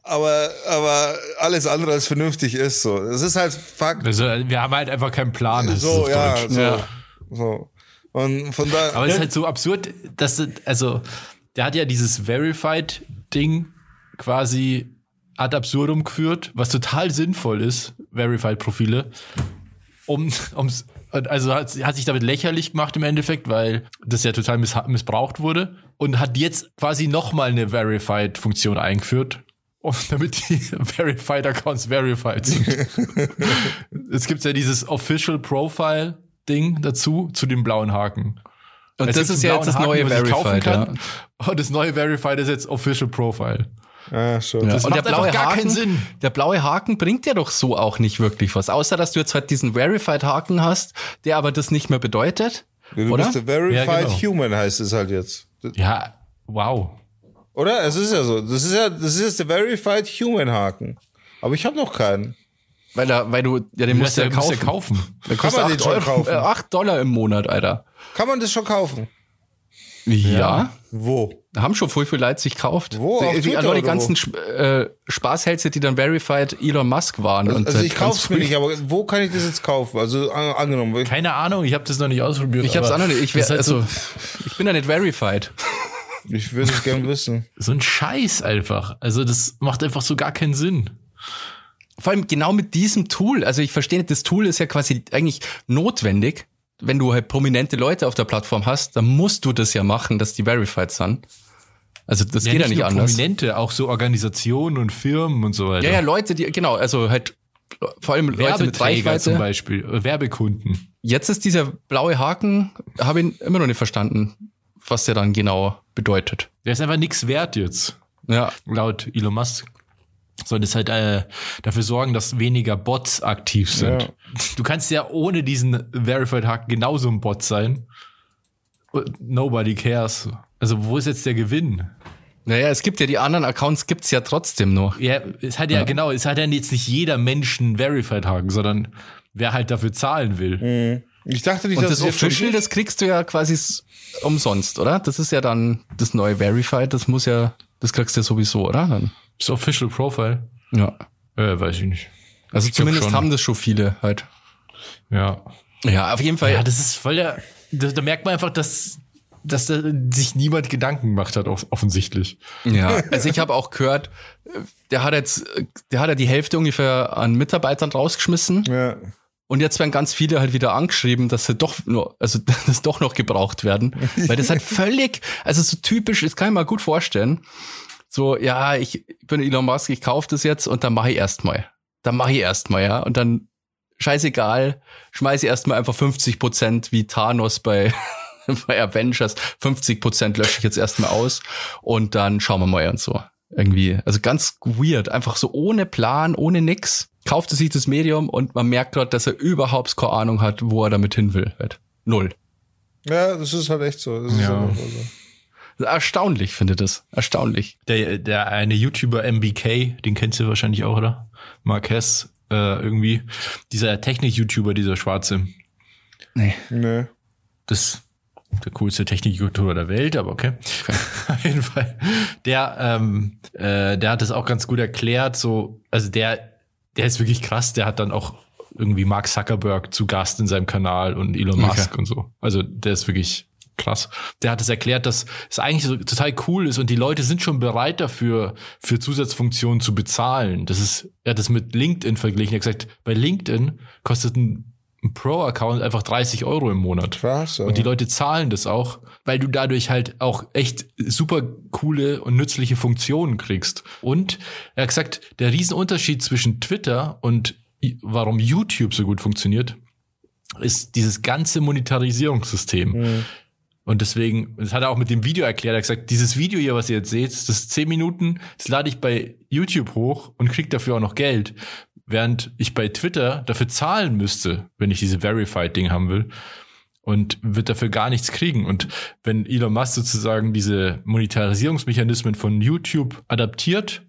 aber, aber alles andere als vernünftig ist so. Es ist halt Fakt. Also, wir haben halt einfach keinen Plan. So, ja, so, Ja. so. Und von da. Aber es ist halt so absurd, dass, also, der hat ja dieses Verified-Ding quasi ad absurdum geführt, was total sinnvoll ist, Verified-Profile, um, ums, also hat, hat sich damit lächerlich gemacht im Endeffekt, weil das ja total miss, missbraucht wurde und hat jetzt quasi nochmal eine Verified-Funktion eingeführt, um, *laughs* damit die Verified Accounts verified sind. *laughs* es gibt ja dieses Official Profile Ding dazu, zu dem blauen Haken. Und Es das ist ja jetzt das neue Haken, kaufen Verified, ja. Und das neue Verified ist jetzt Official Profile. Ah, schon. Ja. Das und macht der blaue gar Haken, keinen Sinn. Der blaue Haken bringt ja doch so auch nicht wirklich was, außer dass du jetzt halt diesen Verified Haken hast, der aber das nicht mehr bedeutet. Du oder? bist der Verified Ja, genau. Human, heißt es halt jetzt. Ja, wow. Oder? Es ist ja so. Das ist ja, das ist jetzt der Verified Human Haken. Aber ich habe noch keinen. Weil, er, weil du, ja, den musst du ja kaufen. kaufen. Der Kann kostet man den 8 schon Euro, kaufen? Äh, 8 Dollar im Monat, Alter. Kann man das schon kaufen? Ja. Wo? Da haben schon voll viel Leute sich gekauft. Wo? Auf Die, die, Twitter also die ganzen Sp äh, Spaßhälse, die dann verified Elon Musk waren. und Also halt ich kauf's mir früh- nicht, aber wo kann ich das jetzt kaufen? Also an, angenommen. Keine Ahnung, ich habe das noch nicht ausprobiert. Ich hab's auch noch nicht. Ich, wär, halt also, ich bin ja nicht verified. *laughs* Ich würde es gerne wissen. so, so ein Scheiß einfach. Also das macht einfach so gar keinen Sinn. Vor allem genau mit diesem Tool. Also ich verstehe nicht, das Tool ist ja quasi eigentlich notwendig. Wenn du halt prominente Leute auf der Plattform hast, dann musst du das ja machen, dass die verified sind. Also das geht ja nicht anders. Prominente, auch so Organisationen und Firmen und so weiter. Ja, ja, Leute, die, genau, also halt vor allem Leute mit Werbeträger zum Reichweite. Beispiel, äh, Werbekunden. Jetzt ist dieser blaue Haken, habe ich immer noch nicht verstanden, was der dann genau bedeutet. Der ist einfach nichts wert jetzt, Ja, laut Elon Musk. Soll das halt äh, dafür sorgen, dass weniger Bots aktiv sind. Ja. Du kannst ja ohne diesen Verified-Haken genauso ein Bot sein. Nobody cares. Also wo ist jetzt der Gewinn? naja, es gibt ja die anderen Accounts, gibt's ja trotzdem noch. Ja, es hat ja, genau, es hat ja jetzt nicht jeder Mensch einen Verified-Haken, sondern wer halt dafür zahlen will. Ich dachte nicht, Und dass das es schon Official, das kriegst du ja quasi umsonst, oder? Das ist ja dann das neue Verified, das muss ja, das kriegst du ja sowieso, oder? Dann. Das Official Profile. Ja. Äh, weiß ich nicht. Also Ich zumindest schon. haben das schon viele halt. Ja. Ja, auf jeden Fall. Ja, das ist voll der. Da, da merkt man einfach, dass, dass da sich niemand Gedanken gemacht hat, off offensichtlich. Ja, also ich habe auch gehört, der hat jetzt, der hat ja die Hälfte ungefähr an Mitarbeitern rausgeschmissen Ja. und jetzt werden ganz viele halt wieder angeschrieben, dass sie doch nur, also *laughs* das doch noch gebraucht werden, weil das halt völlig, also so typisch, das kann ich mir gut vorstellen. So, ja, ich bin Elon Musk, ich kaufe das jetzt und dann mache ich erstmal. Dann mache ich erstmal, ja, und dann scheißegal, schmeiße ich erstmal einfach 50 Prozent wie Thanos bei *laughs* bei Avengers 50 Prozent lösche ich jetzt erstmal aus und dann schauen wir mal und so. Irgendwie, also ganz weird, einfach so ohne Plan, ohne nix, kaufte sich das Medium und man merkt gerade, dass er überhaupt keine Ahnung hat, wo er damit hin will. Halt. Null. ja, das ist halt echt so. Das ist Ja. Erstaunlich, finde das. Erstaunlich. Der, der eine YouTuber MBK, den kennst du wahrscheinlich auch, oder? Marquez, äh, irgendwie. Dieser Technik-YouTuber, dieser Schwarze. Nee. Nee. Das der coolste Technik-YouTuber der Welt, aber okay. *laughs* Auf jeden Fall. Der, ähm, äh, der hat das auch ganz gut erklärt. So, also der, der ist wirklich krass. Der hat dann auch irgendwie Mark Zuckerberg zu Gast in seinem Kanal und Elon Okay. Musk und so. Also der ist wirklich krass. Der hat es erklärt, dass es eigentlich so total cool ist und die Leute sind schon bereit dafür, für Zusatzfunktionen zu bezahlen. Das ist, er hat das mit LinkedIn verglichen. Er hat gesagt, bei LinkedIn kostet ein, ein Pro-Account einfach 30 Euro im Monat. Krass, Und die. Leute zahlen das auch, weil du dadurch halt auch echt super coole und nützliche Funktionen kriegst. Und er hat gesagt, der Riesenunterschied zwischen Twitter und warum YouTube so gut funktioniert, ist dieses ganze Monetarisierungssystem. Und deswegen, das hat er auch mit dem Video erklärt, er hat gesagt, dieses Video hier, was ihr jetzt seht, das ist 10 Minuten, das lade ich bei YouTube hoch und krieg dafür auch noch Geld. Während ich bei Twitter dafür zahlen müsste, wenn ich diese Verified-Ding haben will und wird dafür gar nichts kriegen. Und wenn Elon Musk sozusagen diese Monetarisierungsmechanismen von YouTube adaptiert,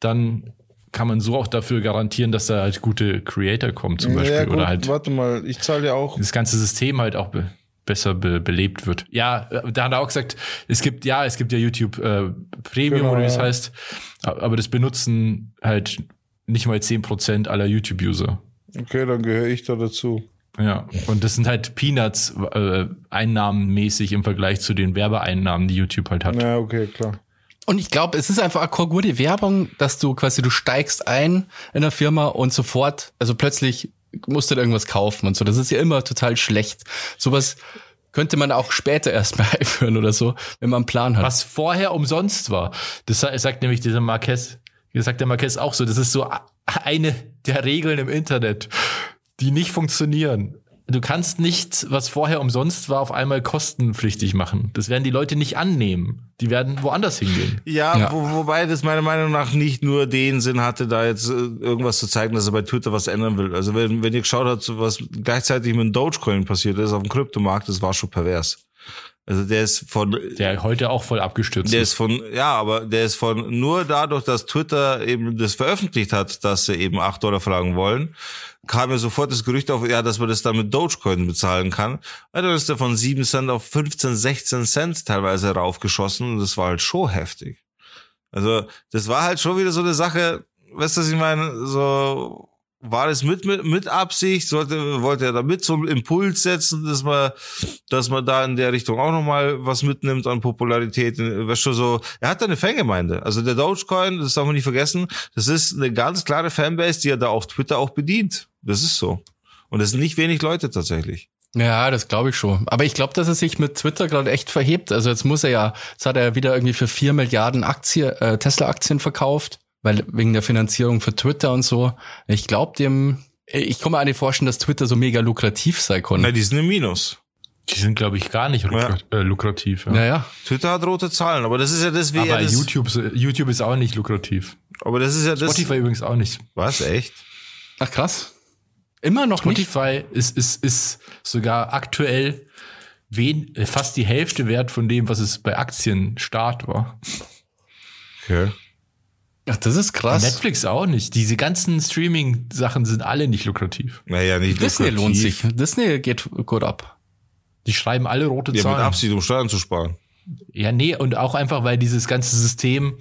dann kann man so auch dafür garantieren, dass da halt gute Creator kommen zum Beispiel ja, gut, oder halt warte mal, ich zahle ja auch. das ganze System halt auch be besser be belebt wird. Ja, äh, da hat er auch gesagt, es gibt ja, es gibt ja YouTube äh, Premium Genau, oder wie es ja. heißt, aber das benutzen halt nicht mal 10% aller YouTube-User. Okay, dann gehöre ich da dazu. Ja, und das sind halt Peanuts äh, einnahmenmäßig im Vergleich zu den Werbeeinnahmen, die YouTube halt hat. Ja, okay, klar. Und ich glaube, es ist einfach eine gute Werbung, dass du quasi, du steigst ein in der Firma und sofort, also plötzlich musst du da irgendwas kaufen und so. Das ist ja immer total schlecht. Sowas könnte man auch später erstmal *laughs* einführen oder so, wenn man einen Plan hat. Was vorher umsonst war. Das sa- sagt nämlich dieser Marquez, das sagt der Marquez auch so, das ist so eine der Regeln im Internet, die nicht funktionieren. Du kannst nichts, was vorher umsonst war, auf einmal kostenpflichtig machen. Das werden die Leute nicht annehmen. Die werden woanders hingehen. Ja, Ja. Wo, wobei das meiner Meinung nach nicht nur den Sinn hatte, da jetzt äh, irgendwas zu zeigen, dass er bei Twitter was ändern will. Also wenn, wenn ihr geschaut habt, was gleichzeitig mit Dogecoin passiert ist auf dem Kryptomarkt, das war schon pervers. Also der ist von Der heute auch voll abgestürzt der ist. von, ja, aber der ist von, nur dadurch, dass Twitter eben das veröffentlicht hat, dass sie eben 8 Dollar verlangen wollen, kam mir sofort das Gerücht auf, ja, dass man das dann mit Dogecoin bezahlen kann. Also ist der von 7 Cent auf 15, 16 Cent teilweise raufgeschossen und das war halt schon heftig. Also, das war halt schon wieder so eine Sache, weißt du, was ich meine? So, war das mit, mit, mit Absicht? Sollte, wollte er da mit so einen Impuls setzen, dass man, dass man da in der Richtung auch nochmal was mitnimmt an Popularität? Weißt du, so, er hat da eine Fangemeinde. Also der Dogecoin, das darf man nicht vergessen, das ist eine ganz klare Fanbase, die er da auf Twitter auch bedient. Das ist so. Und das sind nicht wenig Leute tatsächlich. Ja, das glaube ich schon. Aber ich glaube, dass er sich mit Twitter gerade echt verhebt. Also jetzt muss er ja, jetzt hat er ja wieder irgendwie für vier Milliarden Aktie, äh, Tesla-Aktien verkauft, weil wegen der Finanzierung für Twitter und so. Ich glaube dem, ich kann mir auch nicht vorstellen, dass Twitter so mega lukrativ sein Na, kann. die sind im Minus. Die sind, glaube ich, gar nicht lukrat äh, lukrativ. Ja. Naja, Twitter hat rote Zahlen, aber das ist ja das, wie Aber er das, YouTube, YouTube ist auch nicht lukrativ. aber das ist ja das. Spotify übrigens auch nicht. Was, echt? ach krass. Immer noch nicht. Spotify ist, ist, ist sogar aktuell wen, äh, fast die Hälfte wert von dem, was es bei Aktienstart war. Okay. Ach, das ist krass. Netflix auch nicht. Diese ganzen Streaming-Sachen sind alle nicht lukrativ. Naja, nicht Disney lukrativ. lohnt sich. Disney geht gut ab. Die schreiben alle rote Ja, mit Zahlen. Absicht, um Steuern zu sparen. Ja, nee, und auch einfach, weil dieses ganze System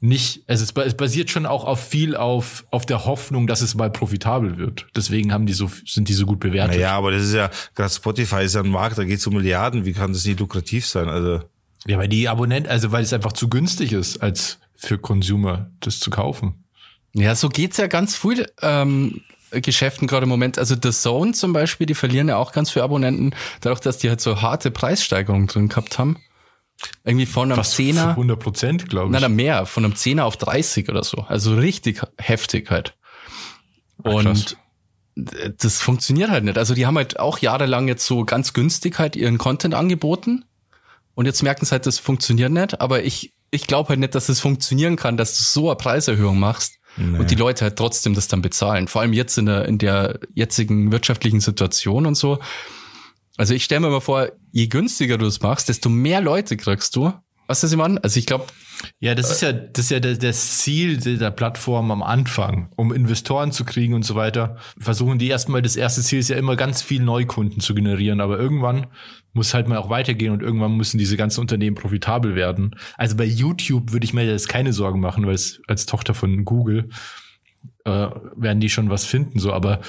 nicht, also es, ba- es basiert schon auch auf viel auf, auf der Hoffnung, dass es mal profitabel wird. Deswegen haben die so, sind die so gut bewertet. Naja, aber das ist ja, gerade Spotify ist ja ein Markt, da geht es um Milliarden. Wie kann das nicht lukrativ sein? Also, Ja, weil die Abonnenten, also weil es einfach zu günstig ist, als für Consumer das zu kaufen. Ja, so geht's ja ganz viel ähm, Geschäften gerade im Moment. Also The Zone zum Beispiel, die verlieren ja auch ganz viele Abonnenten, dadurch, dass die halt so harte Preissteigerungen drin gehabt haben. Irgendwie von einem Was Zehner, 100 Prozent, glaube ich. nein, nein, mehr, von einem Zehner auf 30 oder so. Also richtig heftig halt. Ach, Und krass. das funktioniert halt nicht. Also die haben halt auch jahrelang jetzt so ganz günstig halt ihren Content angeboten. Und jetzt merken sie halt, das funktioniert nicht. Aber ich, ich glaube halt nicht, dass es funktionieren kann, dass du so eine Preiserhöhung machst und die Leute halt trotzdem das dann bezahlen. Vor allem jetzt in der, in der jetzigen wirtschaftlichen Situation und so. Also ich stelle mir mal vor, je günstiger du es machst, desto mehr Leute kriegst du. Was ich meine? Also ich glaube, Ja, das ist ja, das ist ja das, Ziel der Plattform am Anfang, um Investoren zu kriegen und so weiter. Versuchen die erstmal, das erste Ziel ist ja immer ganz viel Neukunden zu generieren, aber irgendwann muss halt mal auch weitergehen und irgendwann müssen diese ganzen Unternehmen profitabel werden. Also bei YouTube würde ich mir jetzt keine Sorgen machen, weil es als Tochter von Google äh, werden die schon was finden, so, aber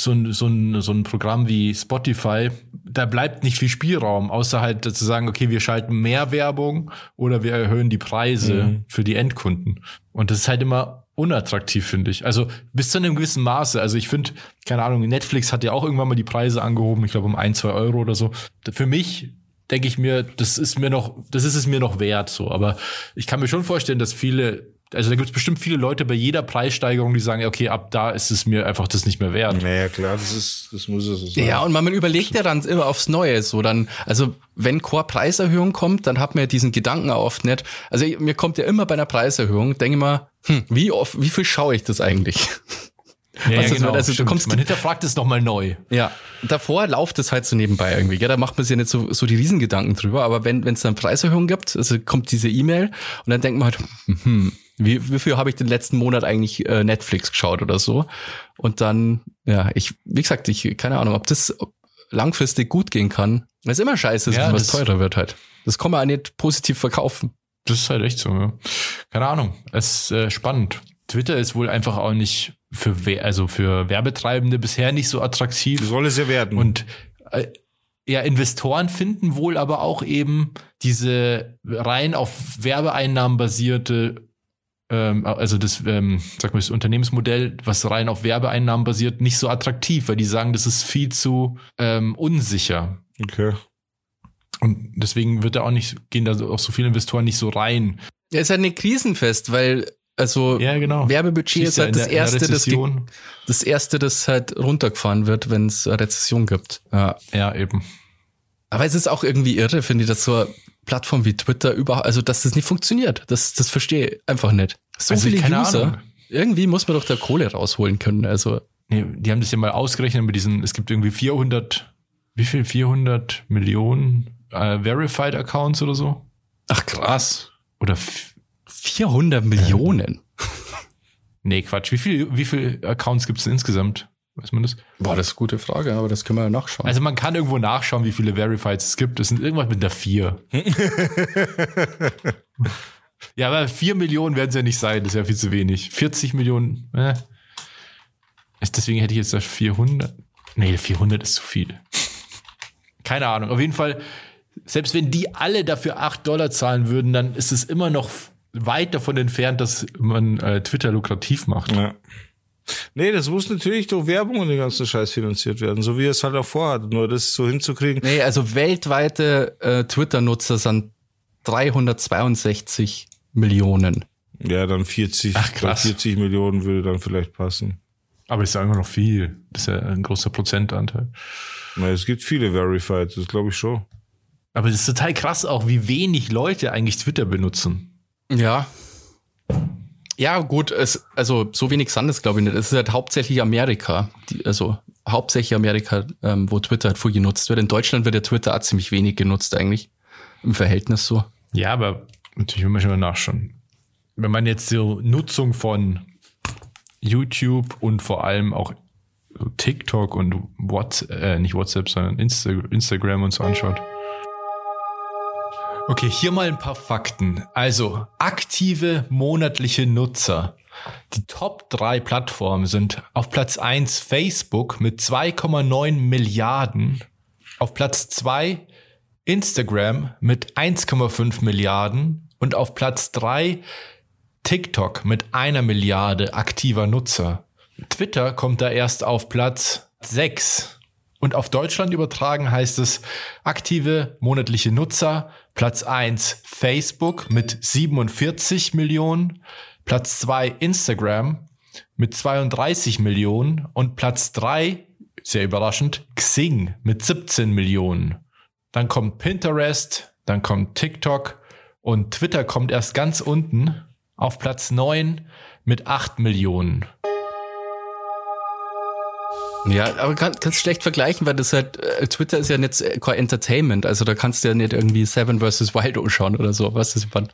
so ein, so, ein, so ein Programm wie Spotify, da bleibt nicht viel Spielraum, außer halt zu sagen, okay, wir schalten mehr Werbung oder wir erhöhen die Preise für die Endkunden. Und das ist halt immer unattraktiv, finde ich. Also bis zu einem gewissen Maße. Also ich finde, keine Ahnung, Netflix hat ja auch irgendwann mal die Preise angehoben, ich glaube um ein, zwei Euro oder so. Für mich denke ich mir, das ist mir noch, das ist es mir noch wert, so. Aber ich kann mir schon vorstellen, dass viele, also da gibt es bestimmt viele Leute bei jeder Preissteigerung, die sagen, okay, ab da ist es mir einfach das nicht mehr wert. naja, klar, das ist, das muss es so sein. Ja, und man überlegt ja dann immer aufs Neue so dann, also wenn Core Preiserhöhung kommt, dann hat man ja diesen Gedanken auch oft nicht. Also mir kommt ja immer bei einer Preiserhöhung, denke ich mal, hm, wie oft, wie viel schaue ich das eigentlich? Ja, Was das genau, also du kommst- Man hinterfragt es nochmal neu. Ja, davor läuft es halt so nebenbei irgendwie, ja, da macht man sich ja nicht so, so die Riesengedanken drüber, aber wenn wenn es dann Preiserhöhung gibt, also kommt diese E-Mail und dann denkt man halt, hm, wie, viel habe ich den letzten Monat eigentlich äh, Netflix geschaut oder so? Und dann, ja, ich, wie gesagt, ich, keine Ahnung, ob das langfristig gut gehen kann. Das ist immer scheiße, Ja, wenn was teurer wird halt. Das kann man auch nicht positiv verkaufen. Das ist halt echt so, ja. Keine Ahnung. Es ist äh, spannend. Twitter ist wohl einfach auch nicht für, We- also für Werbetreibende bisher nicht so attraktiv. Soll es ja werden. Und äh, ja, Investoren finden wohl aber auch eben diese rein auf Werbeeinnahmen basierte, ähm, also das, ähm, sag mal, das Unternehmensmodell, was rein auf Werbeeinnahmen basiert, nicht so attraktiv, weil die sagen, das ist viel zu ähm, unsicher. Okay. Und deswegen wird da auch nicht, gehen da auch so viele Investoren nicht so rein. Ja, ist halt nicht krisenfest, weil also Ja, genau. Werbebudget ist ja, halt in das der- erste, das, das erste, das halt runtergefahren wird, wenn es eine Rezession gibt. Ja. Ja, eben. Aber es ist auch irgendwie irre, finde ich, dass so eine Plattform wie Twitter überhaupt, also dass das nicht funktioniert. Das, das verstehe ich einfach nicht. So Also, viele keine User. Ahnung. Irgendwie muss man doch da Kohle rausholen können. Also Nee, die haben das ja mal ausgerechnet mit diesen, es gibt irgendwie 400, wie viel? 400 Millionen äh, Verified Accounts oder so? ach krass, Oder, f- 400 Millionen. *laughs* nee, Quatsch. Wie viel, wie viel Accounts gibt es denn insgesamt? Weiß man das? Boah, das ist eine gute Frage, aber das können wir ja nachschauen. Also man kann irgendwo nachschauen, wie viele Verifieds es gibt. Das sind irgendwas mit der 4. *laughs* ja, aber 4 Millionen werden es ja nicht sein. Das ist ja viel zu wenig. 40 Millionen, äh. Deswegen hätte ich jetzt das 400. Nee, 400 ist zu viel. Keine Ahnung. Auf jeden Fall, selbst wenn die alle dafür 8 Dollar zahlen würden, dann ist es immer noch weit davon entfernt, dass man äh, Twitter lukrativ macht. Ja. Nee, das muss natürlich durch Werbung und den ganzen Scheiß finanziert werden, so wie er es halt auch vorhat. Nur das so hinzukriegen. nee, also weltweite äh, Twitter-Nutzer sind 362 Millionen. Ja, dann 40, Ach, krass. 40 Millionen würde dann vielleicht passen. Aber ist ja immer noch viel. Das ist ja ein großer Prozentanteil. Na, es gibt viele Verified, das glaube ich schon. Aber das ist total krass auch, wie wenig Leute eigentlich Twitter benutzen. Ja. Ja, gut, es, also so wenig sind es, glaube ich, nicht. Es ist halt hauptsächlich Amerika, die, also hauptsächlich Amerika, ähm, wo Twitter halt viel genutzt wird. In Deutschland wird ja Twitter auch ziemlich wenig genutzt eigentlich. Im Verhältnis so. Ja, aber natürlich will man schon mal nachschauen. Wenn man jetzt so Nutzung von YouTube und vor allem auch TikTok und WhatsApp, äh, nicht WhatsApp, sondern Insta Instagram und so anschaut. Okay, hier mal ein paar Fakten. Also, aktive monatliche Nutzer. Die Top 3 Plattformen sind auf Platz 1 Facebook mit 2,9 Milliarden. Auf Platz 2 Instagram mit 1,5 Milliarden. Und auf Platz 3 TikTok mit einer Milliarde aktiver Nutzer. Twitter kommt da erst auf Platz 6. Und auf Deutschland übertragen heißt es aktive monatliche Nutzer. Platz 1 Facebook mit 47 Millionen. Platz 2 Instagram mit 32 Millionen. Und Platz 3, sehr überraschend, Xing mit 17 Millionen. Dann kommt Pinterest, dann kommt TikTok und Twitter kommt erst ganz unten auf Platz 9 mit 8 Millionen. Ja, aber kann, kannst schlecht vergleichen, weil das halt, äh, Twitter ist ja nicht äh, kein Entertainment, also da kannst du ja nicht irgendwie Seven vs. Wild schauen oder so, was ist man?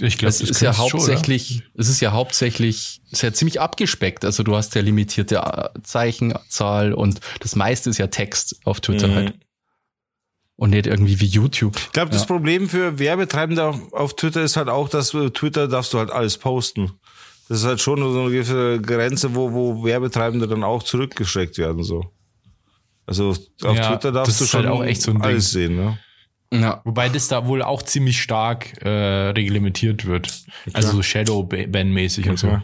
Ich glaube, Es ist ja hauptsächlich, es ist ja hauptsächlich, ist ja ziemlich abgespeckt. Also du hast ja limitierte äh, Zeichenzahl und das meiste ist ja Text auf Twitter Mhm. halt. Und nicht irgendwie wie YouTube. Ich glaube, das Problem für Werbetreibende auf, auf Twitter ist halt auch, dass äh, Twitter darfst du halt alles posten. Das ist halt schon so eine gewisse Grenze, wo, wo Werbetreibende dann auch zurückgeschreckt werden, so. Also auf Ja, Twitter darfst du ist schon halt auch echt so ein Ding. alles sehen, ne? Ja. Wobei das da wohl auch ziemlich stark äh, reglementiert wird. Also so Shadow-Ban-mäßig und so. Ja.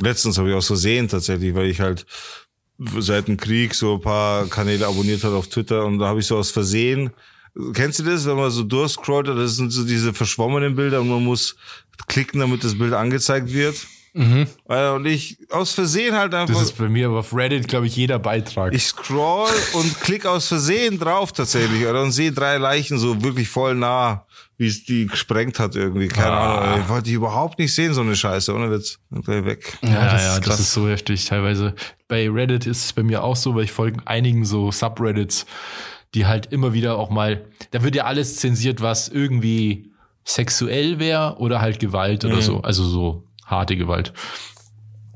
Letztens habe ich auch so sehen tatsächlich, weil ich halt seit dem Krieg so ein paar Kanäle abonniert habe auf Twitter und da habe ich so aus Versehen. Kennst du das, wenn man so durchscrollt, das sind so diese verschwommenen Bilder und man muss klicken, damit das Bild angezeigt wird? Mhm. Äh, Und ich aus Versehen halt einfach. Das ist bei mir aber auf Reddit, glaube ich, jeder Beitrag. ich scroll und klick aus Versehen drauf tatsächlich oder und sehe drei Leichen so wirklich voll nah, wie es die gesprengt hat irgendwie. Keine Ah. Ahnung. ey. Wollte ich überhaupt nicht sehen, so eine Scheiße. Ohne Witz. Und weg. ja, das ja, ist das ist so heftig teilweise. Bei Reddit ist es bei mir auch so, weil ich folge einigen so Subreddits, die halt immer wieder auch mal, da wird ja alles zensiert, was irgendwie sexuell wäre oder halt Gewalt oder so, also so harte Gewalt.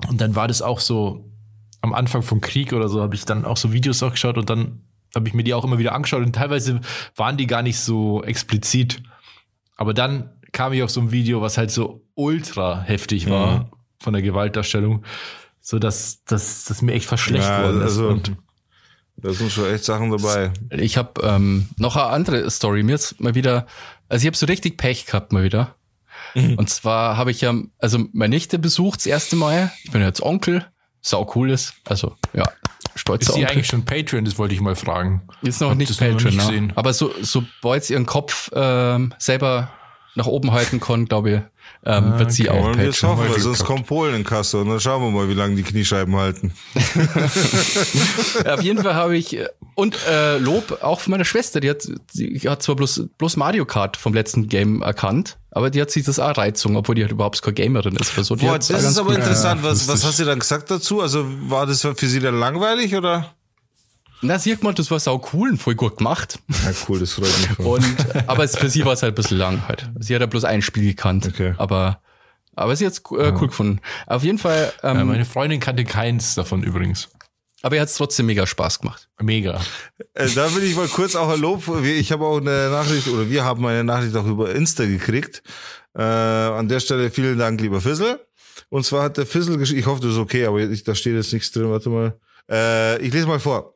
Und dann war das auch so, am Anfang vom Krieg oder so, habe ich dann auch so Videos auch geschaut und dann habe ich mir die auch immer wieder angeschaut und teilweise waren die gar nicht so explizit. Aber dann kam ich auf so ein Video, was halt so ultra heftig war von der Gewaltdarstellung, so dass das mir echt verschlecht Ja, worden ist. also- und Da sind schon echt Sachen dabei. Ich habe ähm, noch eine andere Story. Mir ist mal wieder, also ich habe so richtig Pech gehabt mal wieder. Mhm. Und zwar habe ich ja, also meine Nichte besucht das erste Mal. Ich bin jetzt Onkel, sau cool ist. Also ja, stolzer Ist die Onkel. eigentlich schon Patreon? Das wollte ich mal fragen. Ist noch Hab nicht das noch Patreon, nicht ne? aber so, sobald sie ihren Kopf ähm, selber nach oben halten kann, glaube ich, ähm, wird sie okay. auch Wollen wir es Patreon. hoffen, sonst kommt Polen in Kasse und dann schauen wir mal, wie lange die Kniescheiben halten. *laughs* Auf jeden Fall habe ich äh, und äh, Lob auch von meiner Schwester. Die hat, die hat zwar bloß, bloß Mario Kart vom letzten Game erkannt, aber die hat sich das auch reizung, obwohl die halt überhaupt keine Gamerin ist. Also die Boah, das ist aber interessant. Was, was lustig. hast du dann gesagt dazu? Also war das für sie dann langweilig oder? Na, sie hat gemeint, das war sau cool und voll gut gemacht. Ja, cool, das freut mich. voll. Und, aber es, für sie war es halt ein bisschen lang halt. Sie hat ja bloß ein Spiel gekannt. Okay. Aber, aber sie hat's äh, cool gefunden. Auf jeden Fall, ähm, Ja, meine Freundin kannte keins davon übrigens. aber ihr hat's trotzdem mega Spaß gemacht. Mega. Äh, da will ich mal kurz auch ein Lob. Wir- Ich habe auch eine Nachricht oder wir haben eine Nachricht auch über Insta gekriegt. Äh, an der Stelle vielen Dank, lieber Fissel. Und zwar hat der Fissel geschrieben, ich hoffe, das ist okay, aber ich, da steht jetzt nichts drin. Warte mal. Äh, ich lese mal vor.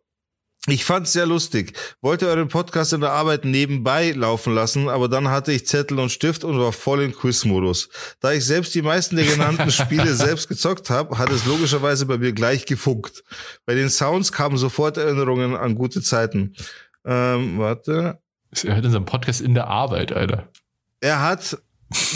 Ich fand's sehr lustig. Wollte euren Podcast in der Arbeit nebenbei laufen lassen, aber dann hatte ich Zettel und Stift und war voll in Quizmodus. Da ich selbst die meisten der genannten *laughs* Spiele selbst gezockt habe, hat es logischerweise bei mir gleich gefunkt. Bei den Sounds kamen sofort Erinnerungen an gute Zeiten. Ähm, warte. Er hört unseren Podcast in der Arbeit, Alter. Er hat,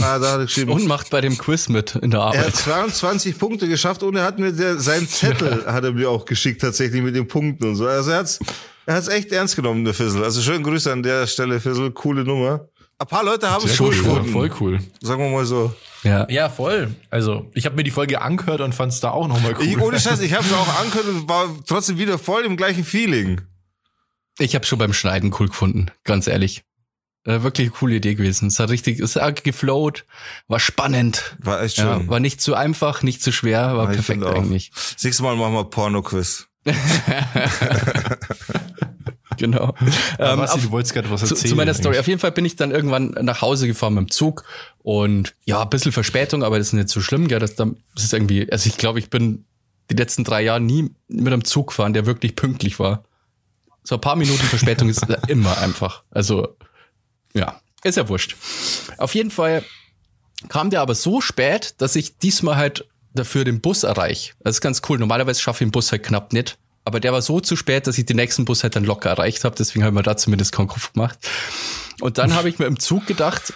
ah, da hat er geschrieben. Und macht bei dem Quiz mit in der er hat Arbeit. 22 Punkte geschafft und er hat mir der, seinen Zettel hat er mir auch geschickt tatsächlich mit den Punkten und so. Also er hat's, er hat's echt ernst genommen, der Fizzle. Also schönen Grüße an der Stelle, Fizzle. Coole Nummer. Ein paar Leute haben es schon cool, gefunden. voll cool. Sagen wir mal so. Ja. Ja, voll. Also, ich habe mir die Folge angehört und fand es da auch nochmal cool. Ich, ohne Scheiß, ich habe es *laughs* auch angehört und war trotzdem wieder voll im gleichen Feeling. Ich habe schon beim Schneiden cool gefunden, ganz ehrlich. Äh, wirklich eine coole Idee gewesen. Es hat richtig, es hat geflowt, war spannend. War echt Ja, schön. war nicht zu einfach, nicht zu schwer, war Ja, perfekt eigentlich. Das nächste Mal machen wir Porno-Quiz. *laughs* *laughs* Genau. Ähm, Basti, auf- du wolltest gerade was zu, erzählen. zu meiner Story. eigentlich. Auf jeden Fall bin ich dann irgendwann nach Hause gefahren mit dem Zug und ja, ein bisschen Verspätung, aber das ist nicht so schlimm, gell? Das, das ist irgendwie, also ich glaube, ich bin die letzten drei Jahre nie mit einem Zug gefahren, der wirklich pünktlich war. So ein paar Minuten Verspätung ist *laughs* immer einfach. Also, ja, ist ja wurscht. Auf jeden Fall kam der aber so spät, dass ich diesmal halt dafür den Bus erreiche. Das ist ganz cool. Normalerweise schaffe ich den Bus halt knapp nicht. Aber der war so zu spät, dass ich den nächsten Bus halt dann locker erreicht habe. Deswegen habe ich mir da zumindest keinen Kopf gemacht. Und dann habe ich mir im Zug gedacht,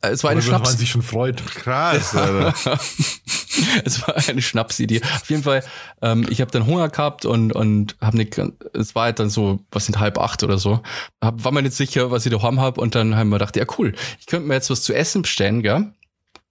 es war eine Schnaps, man sich schon freut. *laughs* Krass, Alter. *laughs* *laughs* es war eine Schnapsidee. Auf jeden Fall, ähm, ich habe dann Hunger gehabt und und habe nicht, es war halt dann so, was sind halb acht oder so. Hab, war mir nicht sicher, was ich daheim hab und dann haben wir gedacht, ja cool, ich könnte mir jetzt was zu essen bestellen, gell?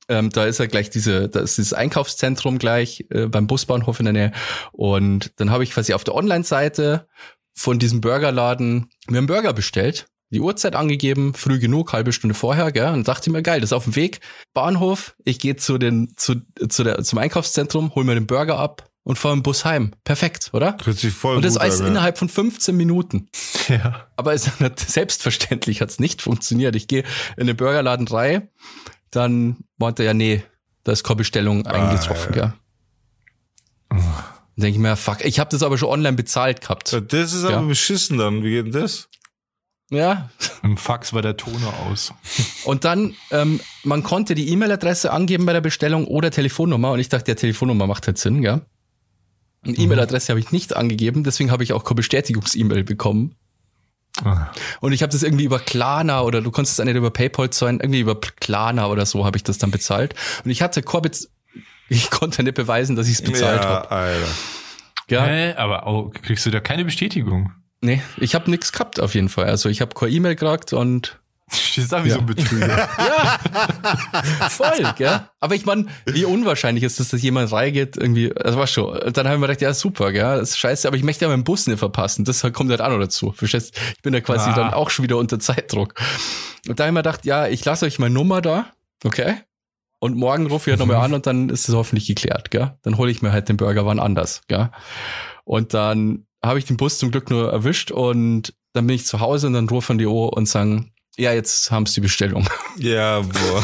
Ähm, da ist ja gleich diese, da ist dieses Einkaufszentrum gleich äh, beim Busbahnhof in der Nähe. Und dann habe ich quasi auf der Online-Seite von diesem Burgerladen mir einen Burger bestellt, die Uhrzeit angegeben, früh genug, halbe Stunde vorher, gell? Und dachte mir, geil, das ist auf dem Weg. Bahnhof, ich gehe zu den, zu, zu der, zum Einkaufszentrum, hol mir den Burger ab und fahre im Bus heim. Perfekt, oder? Hört sich voll Und das alles an, ja. innerhalb von 15 Minuten. *laughs* Ja. Aber es hat *laughs* selbstverständlich hat's nicht funktioniert. Ich gehe in den Burgerladen rein, dann meinte er, ja, nee, da ist keine Bestellung eingetroffen, gell. Dann denke ich mir, fuck, ich habe das aber schon online bezahlt gehabt. Das ist aber Ja. beschissen dann. Wie geht denn das? Ja. Im Fax war der Toner aus. Und dann, ähm, man konnte die E-Mail-Adresse angeben bei der Bestellung oder Telefonnummer. Und ich dachte, der Telefonnummer macht halt Sinn, gell. Eine E-Mail-Adresse habe ich nicht angegeben, deswegen habe ich auch keine Bestätigungs-E-Mail bekommen. Ah. Und ich habe das irgendwie über Klarna oder du konntest es auch nicht über PayPal zahlen, irgendwie über Klarna oder so habe ich das dann bezahlt. Und ich hatte Bez *laughs* ich konnte nicht beweisen, dass ich es bezahlt ja, habe. Ja? Aber oh, kriegst du da keine Bestätigung? Nee, ich habe nichts gehabt auf jeden Fall. Also ich habe keine E-Mail gekriegt und Stehst da wie Ja. so ein Betrüger. *laughs* voll, gell? Aber ich meine, wie unwahrscheinlich ist es, dass jemand reingeht, irgendwie, das war schon. Und dann haben wir gedacht, ja, super, gell, das ist scheiße, aber ich möchte ja meinen Bus nicht verpassen. Das kommt halt auch noch dazu. Verstehst? Ich bin da quasi Ah. dann auch schon wieder unter Zeitdruck. Und da haben wir gedacht, ja, ich lasse euch meine Nummer da, okay? Und morgen rufe ich halt nochmal *laughs* an und dann ist es hoffentlich geklärt, gell? Dann hole ich mir halt den Burger wann anders, gell? Und dann habe ich den Bus zum Glück nur erwischt und dann bin ich zu Hause und dann rufen die O und sagen, ja, jetzt haben sie die Bestellung. *laughs* Ja, boah.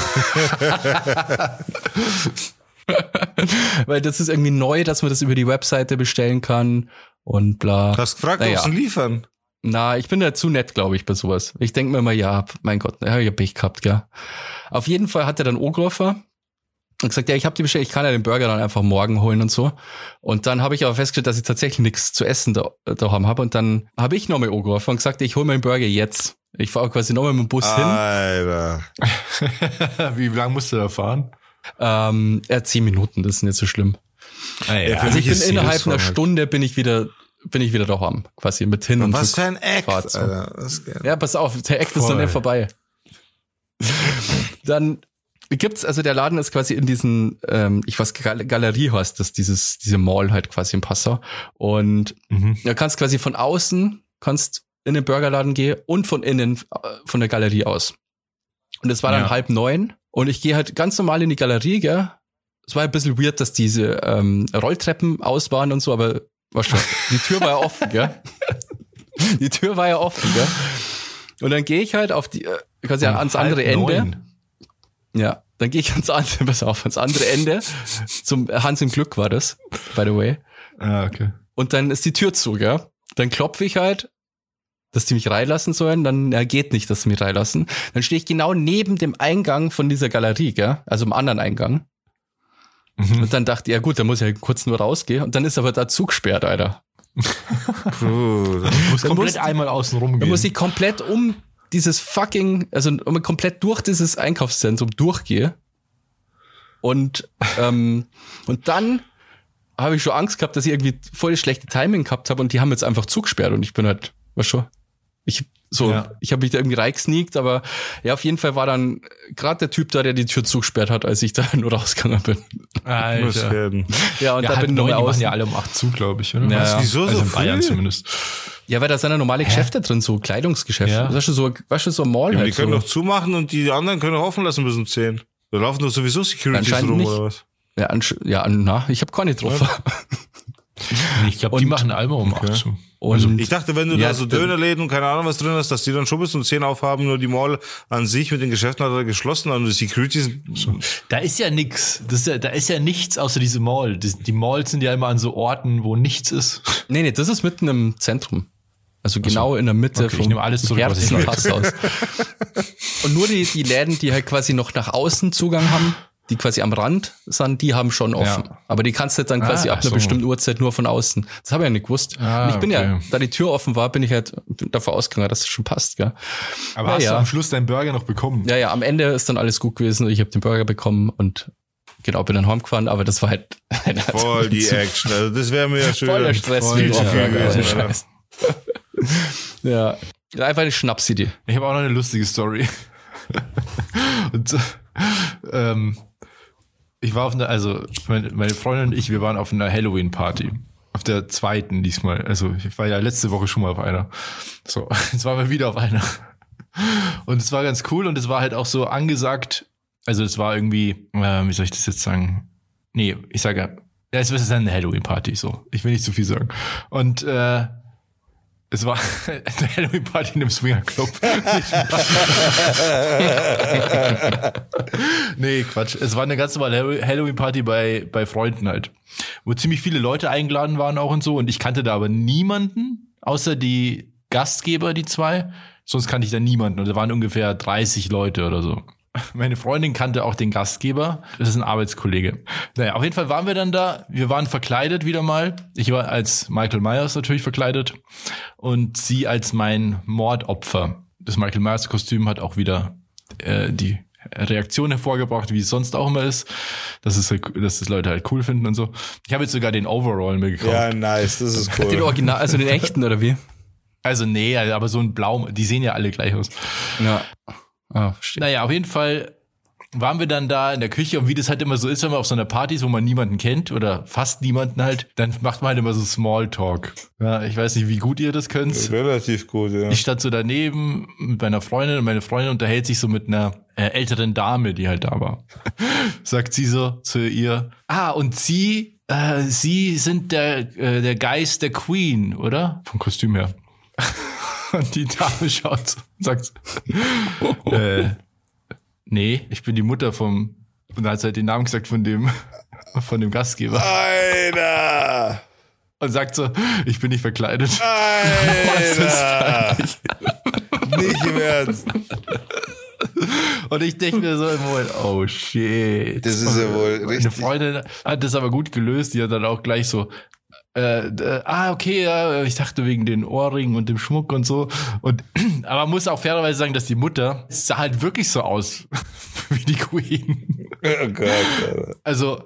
*laughs* Weil das ist irgendwie neu, dass man das über die Webseite bestellen kann. und bla. Hast gefragt, Naja. ob sie liefern? Na, ich bin da zu nett, glaube ich, bei sowas. Ich denke mir immer, ja, mein Gott, ja, ich hab Pech gehabt, gell. Auf jeden Fall hat er dann angerufen und gesagt, ja, ich habe die bestellt, ich kann ja den Burger dann einfach morgen holen und so. Und dann habe ich aber festgestellt, dass ich tatsächlich nichts zu essen da, daheim habe. Und dann habe ich nochmal angerufen und gesagt, ich hole mir den Burger jetzt. Ich fahre quasi nochmal mit dem Bus hin. Alter. *laughs* Wie lange musst du da fahren? Ähm, ja, zehn Minuten, das ist nicht so schlimm. Ah, ja. Also ich bin innerhalb einer halt- Stunde bin ich wieder, bin ich wieder daheim, quasi mit hin und Was zurück. für ein Act. Alter. Ja, pass auf, der Act ist noch Voll. nicht vorbei. *laughs* Dann gibt's, also der Laden ist quasi in diesen, ähm, ich weiß, Gal Galerie heißt das, dieses, diese Mall halt quasi in Passau. Und Mhm. da kannst quasi von außen, kannst in den Burgerladen gehen und von innen, äh, von der Galerie aus. Und es war dann Ja. halb neun und ich gehe halt ganz normal in die Galerie, gell. Es war ein bisschen weird, dass diese ähm, Rolltreppen aus waren und so, aber war schon, die Tür war ja offen, gell. *laughs* Die Tür war ja offen, gell. Und dann gehe ich halt auf die, äh, quasi Um ans andere Ende. neun. Ja, dann gehe ich ans andere, *laughs* pass auf, ans andere Ende. Zum Hans im Glück war das, by the way. Ah, okay. Und dann ist die Tür zu, gell? Dann klopfe ich halt, dass die mich reinlassen sollen. Dann ja, geht nicht, dass sie mich reinlassen. Dann stehe ich genau neben dem Eingang von dieser Galerie, gell? Also im anderen Eingang. Mhm. Und dann dachte ich, ja gut, dann muss ich halt kurz nur rausgehen. Und dann ist aber da Zug gesperrt, Alter. Bruder. Du musst komplett musst- einmal außen rum gehen. muss ich komplett um dieses fucking, also komplett durch dieses Einkaufszentrum durchgehe. Und, ähm, *laughs* und dann habe ich schon Angst gehabt, dass ich irgendwie voll das schlechte Timing gehabt habe und die haben jetzt einfach zugesperrt und ich bin halt, was schon, ich so, Ja. ich habe mich da irgendwie reingesneakt, aber ja, auf jeden Fall war dann gerade der Typ da, der die Tür zugesperrt hat, als ich da *laughs* nur rausgegangen bin. Alter. Ja, und Ja, da bin ich neun, noch die aus. machen ja alle um acht zu, glaube ich, oder? Ja, Was? ja. Wieso also so in Bayern früh? zumindest. Ja, weil da sind ja normale Geschäfte drin, so Kleidungsgeschäfte. Ja. Das ist schon so, weißt du, so ein Mall Ja, halt die können so. doch zumachen und die anderen können doch offen lassen bis um 10. Da laufen doch sowieso Securities rum nicht. oder was? Ja, ja, na, ich habe keine drauf. *laughs* Ich glaube, die machen alle um acht zu. Und Ich dachte, wenn du Ja, da so dann- Dönerläden und keine Ahnung was drin hast, dass die dann schon bis um 10 aufhaben, nur die Mall an sich mit den Geschäften hat er geschlossen und die Securities. Da ist ja nix. Das ist ja, da ist ja nichts außer diese Mall. Die, die Malls sind ja immer an so Orten, wo nichts ist. nee, nee, das ist mitten im Zentrum. Also genau in der Mitte Okay, ich nehme alles zurück, was ich Herzen Passhaus. Und nur die, die Läden, die halt quasi noch nach außen Zugang haben, die quasi am Rand sind, die haben schon offen. Ja. Aber die kannst du halt dann quasi Ah, ab einer so. bestimmten Uhrzeit nur von außen. Das habe ich ja nicht gewusst. Ah, Und ich bin ja, okay. da die Tür offen war, bin ich halt bin davon ausgegangen, dass es schon passt, gell? Aber Ja, hast ja. du am Schluss deinen Burger noch bekommen? Ja, ja, am Ende ist dann alles gut gewesen. Ich habe den Burger bekommen und genau, bin dann heimgefahren, aber das war halt *laughs* Voll die Action. Also das wäre mir ja schön. voll der Stress Voll viel Burger, gewesen, *laughs* ja. Einfach eine Schnapsidee. Ich habe auch noch eine lustige Story. *laughs* und, ähm, ich war auf einer, also meine, Freundin und ich, wir waren auf einer Halloween-Party. Auf der zweiten diesmal. Also ich war ja letzte Woche schon mal auf einer. So, *laughs* jetzt waren wir wieder auf einer. Und es war ganz cool und es war halt auch so angesagt. Also es war irgendwie, äh, wie soll ich das jetzt sagen? Nee, ich sage ja, es ist eine Halloween-Party, so. Ich will nicht zu viel sagen. Und äh, es war *laughs* eine Halloween-Party in einem Swinger-Club. *laughs* nee, Quatsch. Es war eine ganz normale Halloween-Party bei, bei Freunden halt. Wo ziemlich viele Leute eingeladen waren auch und so. Und ich kannte da aber niemanden, außer die Gastgeber, die zwei. Sonst kannte ich da niemanden. Und da waren ungefähr 30 Leute oder so. Meine Freundin kannte auch den Gastgeber. Das ist ein Arbeitskollege. Naja, auf jeden Fall waren wir dann da. Wir waren verkleidet wieder mal. Ich war als Michael Myers natürlich verkleidet. Und sie als mein Mordopfer. Das Michael Myers Kostüm hat auch wieder äh, die Reaktion hervorgebracht, wie es sonst auch immer ist. Dass es, halt- dass das Leute halt cool finden und so. Ich habe jetzt sogar den Overall mir gekauft. Ja, nice, das ist Den cool. Original, also den echten oder wie? Also nee, aber so ein Blau, die sehen ja alle gleich aus. Ja. Ah, verstehe. Naja, auf jeden Fall waren wir dann da in der Küche und wie das halt immer so ist, wenn man auf so einer Party ist, wo man niemanden kennt oder fast niemanden halt, dann macht man halt immer so Smalltalk. Ja, ich weiß nicht, wie gut ihr das könnt. Relativ gut, ja. Ich stand so daneben mit meiner Freundin und meine Freundin unterhält sich so mit einer äh, älteren Dame, die halt da war. *laughs* Sagt sie so zu ihr, ah, und sie, äh, sie sind der, äh, der Geist der Queen, oder? Vom Kostüm her. *laughs* Und die Dame schaut so und sagt, äh, nee, ich bin die Mutter vom, und dann hat sie halt den Namen gesagt von dem, von dem Gastgeber. Alter! und sagt so, ich bin nicht verkleidet. Alter. *laughs* Nicht im Ernst. Und ich denke mir so im Moment, oh shit. Das ist ja wohl richtig. Freundin hat das aber gut gelöst. Die hat dann auch gleich so, äh, äh, ah, okay, ja, ich dachte wegen den Ohrringen und dem Schmuck und so. Und *clears throat* aber man muss auch fairerweise sagen, dass die Mutter sah halt wirklich so aus *laughs* wie die Queen. *laughs* Oh Gott, Alter. Also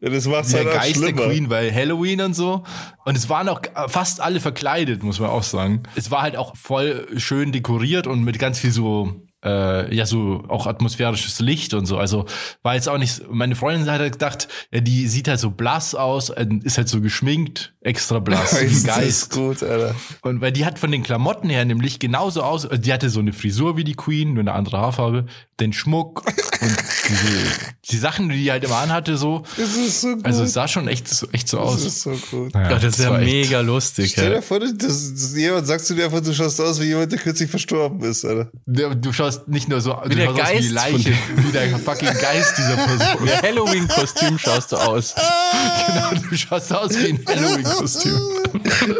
das macht's der halt Geist der schlimmer. Queen, weil Halloween und so. Und es waren auch fast alle verkleidet, muss man auch sagen. Es war halt auch voll schön dekoriert und mit ganz viel so, äh, ja, so auch atmosphärisches Licht und so. Also war jetzt auch nicht, meine Freundin hat halt gedacht, ja, die sieht halt so blass aus, ist halt so geschminkt, extra blass, *laughs* Ist Geist. gut, Alter. Und weil die hat von den Klamotten her nämlich genauso aus, also die hatte so eine Frisur wie die Queen, nur eine andere Haarfarbe, den Schmuck und diese, die Sachen, die die halt immer anhatte, so. Das ist so gut. Also es sah schon echt so, echt so das aus. ist so gut. Ja, Ja, das ist ja war echt- mega lustig. Stell Ja. dir vor, das, das, jemand sagt zu dir einfach, du schaust aus wie jemand, der kürzlich verstorben ist, Alter. Du du schaust nicht nur so, du der schaust aus wie die Geist Leiche, wie der fucking Geist dieser Person. Wie Halloween-Kostüm schaust du aus. *laughs* genau, du schaust aus wie ein Halloween-Kostüm.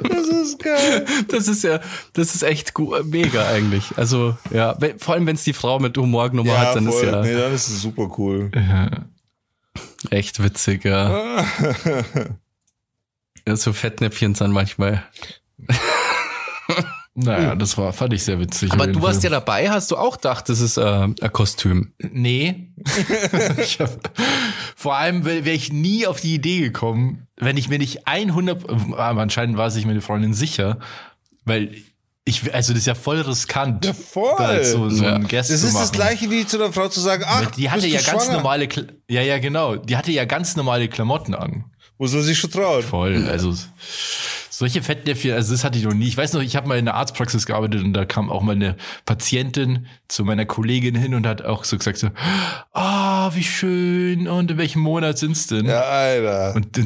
Das ist geil. Das ist ja, das ist echt mega eigentlich. Also, ja, vor allem wenn es die Frau mit Humor genommen hat, dann ist ja Nee, dann ist es super cool. echt witzig, ja. *laughs* ja so Fettnäpfchen sind manchmal. *laughs* Naja, das war, fand ich sehr witzig. Aber du warst ja dabei, hast du auch gedacht, das ist äh, ein Kostüm. Nee. *laughs* hab, vor allem wäre ich nie auf die Idee gekommen, wenn ich mir nicht 100, aber anscheinend war sich meine Freundin sicher, weil ich, also das ist ja voll riskant. Ja, voll. Da so, so Ja. Das ist das gleiche wie zu einer Frau zu sagen, ach, Die hatte bist ja du ganz schwanger? normale, Kla- ja, ja, genau. Die hatte ja ganz normale Klamotten an. Muss man sich schon trauen. Voll. Also solche Fettnäpfchen, also das hatte ich noch nie. Ich weiß noch, ich habe mal in der Arztpraxis gearbeitet und da kam auch mal eine Patientin zu meiner Kollegin hin und hat auch so gesagt so, ah, wie schön und in welchem Monat sind's denn? Ja, Alter. Und,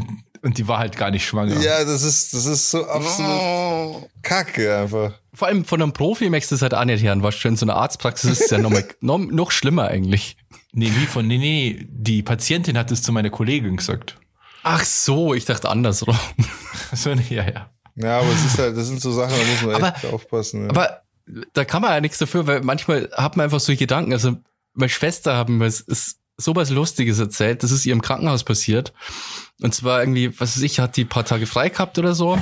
und die war halt gar nicht schwanger. Ja, das ist, das ist so absolut Kacke einfach. Vor allem von einem Profi merkst du es halt auch nicht hören. Was schon in so einer Arztpraxis ist es ja noch, mal, *laughs* noch, noch schlimmer eigentlich. Nee, wie von, nee, nee, die Patientin hat es zu meiner Kollegin gesagt. Ach so, ich dachte andersrum. *laughs* So, nee, ja, ja. Ja, aber es ist halt, das sind so Sachen, da muss man Aber- echt aufpassen. Ja. Aber da kann man ja nichts dafür, weil manchmal hat man einfach so Gedanken. Also meine Schwester hat mir ist sowas Lustiges erzählt. Das ist ihr im Krankenhaus passiert. Und zwar irgendwie, was weiß ich, hat die ein paar Tage frei gehabt oder so.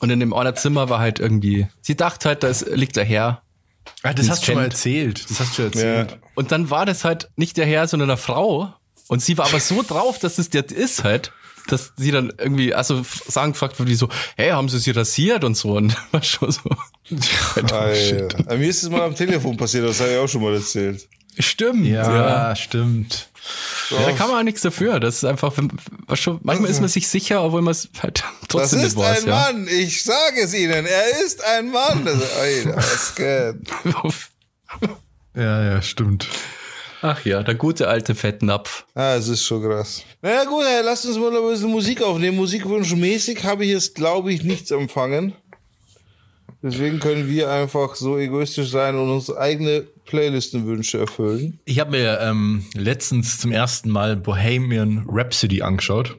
Und in dem einer Zimmer war halt irgendwie, sie dachte halt, da ist, liegt der Herr. Ah, das hast du schon mal erzählt. Das hast du schon ja. erzählt. Und dann war das halt nicht der Herr, sondern eine Frau. Und sie war aber so drauf, dass es der ist halt, dass sie dann irgendwie, also sagen gefragt wurde, die so, hey, haben sie sie rasiert und so. Und *laughs* war schon so. Alter. Aber Mir ist es mal am Telefon passiert, das habe ich auch schon mal erzählt. Stimmt. Ja, stimmt. Ja, da kann man auch nichts dafür. Das ist einfach, manchmal ist man sich sicher, obwohl man es halt *laughs* Das trotzdem ist nicht weiß. ein ja. Mann, ich sage es Ihnen, er ist ein Mann. *laughs* Das, geht? Ja, ja, stimmt. Ach ja, der gute alte Fettnapf. Ah, es ist schon krass. Na ja, gut, ey, lasst uns mal ein bisschen Musik aufnehmen. Musikwunschmäßig habe ich jetzt, glaube ich, nichts empfangen. Deswegen können wir einfach so egoistisch sein und uns eigene Playlistenwünsche erfüllen. Ich habe mir ähm, letztens zum ersten Mal Bohemian Rhapsody angeschaut.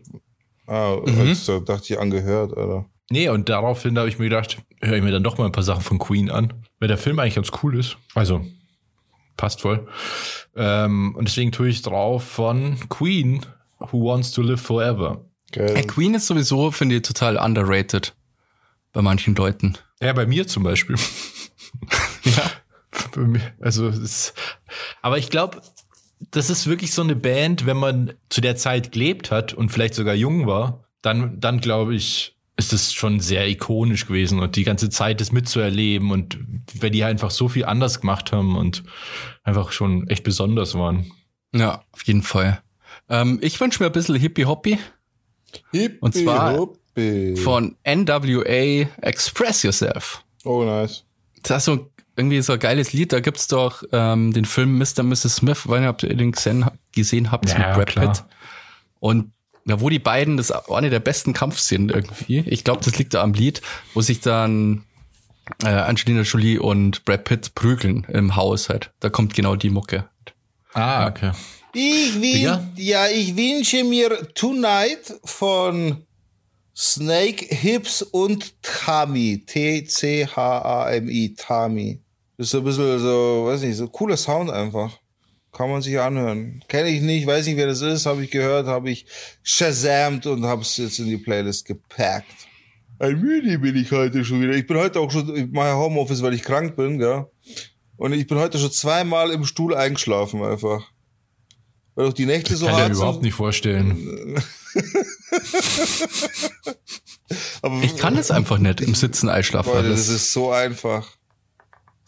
Ah, also, dachte ich angehört, Alter. Nee, und daraufhin habe ich mir gedacht, höre ich mir dann doch mal ein paar Sachen von Queen an, weil der Film eigentlich ganz cool ist. Also, passt voll. Ähm, und deswegen tue ich drauf von Queen, Who Wants to Live Forever. Geil. Hey, Queen ist sowieso, finde ich, total underrated. Bei manchen Leuten. Ja, bei mir zum Beispiel. Ja. *laughs* Bei mir, also, es ist, aber ich glaube, das ist wirklich so eine Band, wenn man zu der Zeit gelebt hat und vielleicht sogar jung war, dann, dann glaube ich, ist es schon sehr ikonisch gewesen und die ganze Zeit das mitzuerleben und weil die einfach so viel anders gemacht haben und einfach schon echt besonders waren. Ja, auf jeden Fall. Ähm, ich wünsche mir ein bisschen Hippie-Hoppy Und zwar Huppi. von NWA Express Yourself. Oh, nice. Das ist so irgendwie so ein geiles Lied. Da gibt's doch ähm, den Film Mr. und Mrs. Smith, weil ihr habt ihr den gesehen, gesehen habt Ja, mit Brad klar. Pitt. Und ja, wo die beiden, das ist eine der besten Kampfszenen irgendwie. Ich glaube, das liegt da am Lied, wo sich dann äh, Angelina Jolie und Brad Pitt prügeln im Haus halt. Da kommt genau die Mucke. Ah, okay. Ich will, ja, ich wünsche mir Tonight von Snake, Hips und Tami. T-C-H-A-M-I. Tami. Das ist so ein bisschen so, weiß nicht, so cooler Sound einfach. Kann man sich anhören. Kenne ich nicht, weiß nicht, wer das ist, habe ich gehört, habe ich shazamt und habe es jetzt in die Playlist gepackt. Ein müde bin ich heute schon wieder. Ich bin heute auch schon, ich mache Homeoffice, weil ich krank bin, ja. Und ich bin heute schon zweimal im Stuhl eingeschlafen einfach. Weil auch die Nächte so Kann ich mir hart überhaupt sind. nicht vorstellen. *laughs* *laughs* Ich kann das einfach nicht im Sitzen einschlafen. Leute, Das ist so einfach.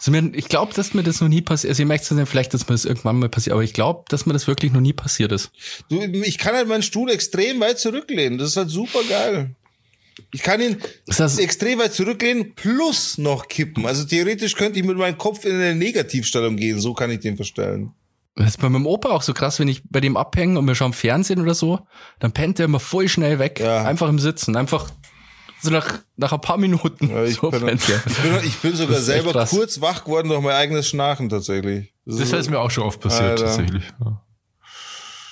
mir, ich glaube, dass mir das noch nie passiert ist. Ich merke es nicht, vielleicht, dass mir das irgendwann mal passiert, aber ich glaube, dass mir das wirklich noch nie passiert ist. Du, ich kann halt meinen Stuhl extrem weit zurücklehnen. Das ist halt super geil. Ich kann ihn das- extrem weit zurücklehnen plus noch kippen. Also theoretisch könnte ich mit meinem Kopf in eine Negativstellung gehen. So kann ich den verstellen. Das ist bei meinem Opa auch so krass, wenn ich bei dem abhänge und wir schauen Fernsehen oder so, dann pennt der immer voll schnell weg. Ja. Einfach im Sitzen. Einfach so nach, nach ein paar Minuten. Ja, ich, so bin, pennt der. ich, bin, ich bin sogar Das ist selber kurz wach geworden durch mein eigenes Schnarchen tatsächlich. Das ist mir auch schon oft passiert, Alter. tatsächlich. Ja.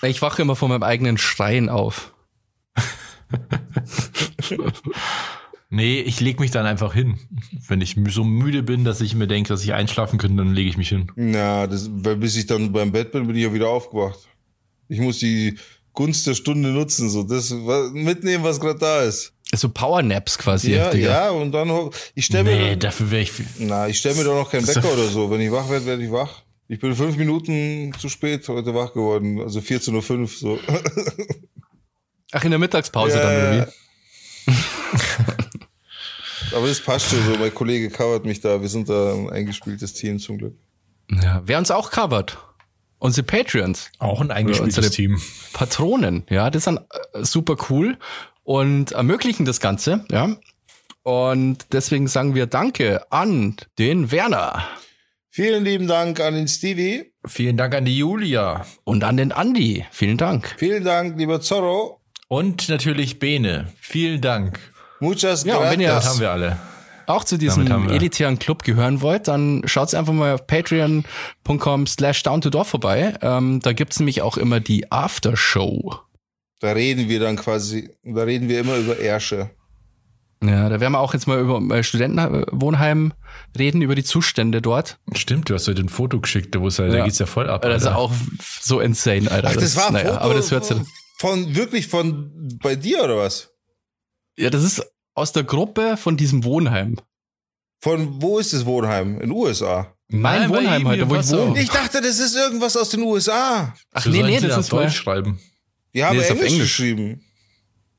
Ich wache immer von meinem eigenen Schreien auf. *laughs* Nee, ich leg mich dann einfach hin. Wenn ich so müde bin, dass ich mir denke, dass ich einschlafen könnte, dann lege ich mich hin. Ja, das, weil bis ich dann beim Bett bin, bin ich ja wieder aufgewacht. Ich muss die Gunst der Stunde nutzen, so das was, mitnehmen, was gerade da ist. So Powernaps quasi. Ja, Digga. ja, und dann ich stelle mir Nee, dafür wäre ich. Na, ich stelle mir doch noch keinen Wecker oder so. Wenn ich wach werde, werde ich wach. Ich bin fünf Minuten zu spät heute wach geworden. Also 14.05 Uhr so. Ach, in der Mittagspause Ja, dann, oder ja. *laughs* Aber das passt schon so. Mein Kollege covert mich da. Wir sind da ein eingespieltes Team zum Glück. Ja, wer uns auch covert. Unsere Patreons. Auch ein eingespieltes Team. Patronen, ja, das sind äh, super cool und ermöglichen das Ganze, ja. Und deswegen sagen wir Danke an den Werner Vielen lieben Dank an den Stevie. Vielen Dank an die Julia. und an den Andi. Vielen Dank. Vielen Dank, lieber Zorro. Und natürlich Bene. Vielen Dank. Muchas Ja, und wenn ihr- Das gracias. haben wir alle. Auch zu diesem elitären Club gehören wollt, dann schaut einfach mal auf patreon.com slash down to door vorbei. Ähm, da gibt's nämlich auch immer die Aftershow. Da reden wir dann quasi, da reden wir immer über Ärsche. Ja, da werden wir auch jetzt mal über äh, Studentenwohnheim reden, über die Zustände dort. Stimmt, du hast heute ein Foto geschickt, wo es halt, da Ja. geht's ja voll ab. Das ist Alter. auch so insane, Alter. Ach, das war ein naja, Foto aber das hört von, von, wirklich von bei dir oder was? Ja, das ist aus der Gruppe von diesem Wohnheim. Von wo ist das Wohnheim? In den USA. Mein Nein, Wohnheim heute, hier wo ich Passau. wohne. Ich dachte, das ist irgendwas aus den USA. Ach So nee, nee, das auf ist Deutsch schreiben. Die haben Nee, ist auf Englisch, Englisch. geschrieben.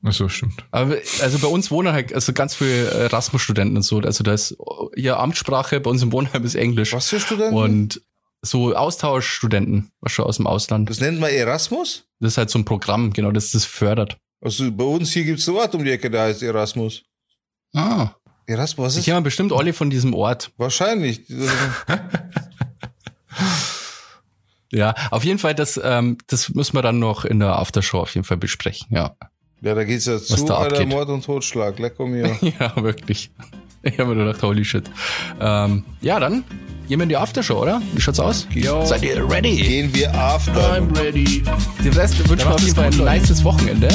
Ach so, stimmt. aber, also bei uns wohnen halt also ganz viele Erasmus-Studenten und so. Also da ist hier Amtssprache bei uns im Wohnheim ist Englisch. Was für Studenten? Und so Austauschstudenten, was schon aus dem Ausland. das nennt man Erasmus? Das ist halt so ein Programm, genau, das das fördert. Also bei uns hier gibt's einen Ort um die Ecke, der heißt Erasmus. Ah. Erasmus, was Ich ist? kenne bestimmt alle von diesem Ort. Wahrscheinlich. *laughs* Ja, auf jeden Fall, das, ähm, das müssen wir dann noch in der Aftershow auf jeden Fall besprechen, ja. Ja, da geht's ja zu, da Alter, abgeht. Mord und Totschlag. Lecker mir. *laughs* Ja, wirklich. Ich habe mir nur gedacht, holy shit. Ähm, ja, dann Gehen wir in die Aftershow, oder? Wie schaut's aus? Yo. Seid ihr ready? Gehen wir after. I'm ready. Dem Rest wünschen wir auf ein nices Wochenende.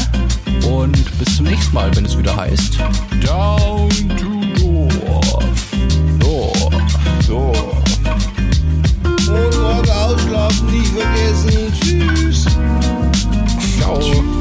Und bis zum nächsten Mal, wenn es wieder heißt. Down to Dorf. Dorf. Dorf. Und morgen ausschlafen nicht vergessen. Tschüss. Ciao.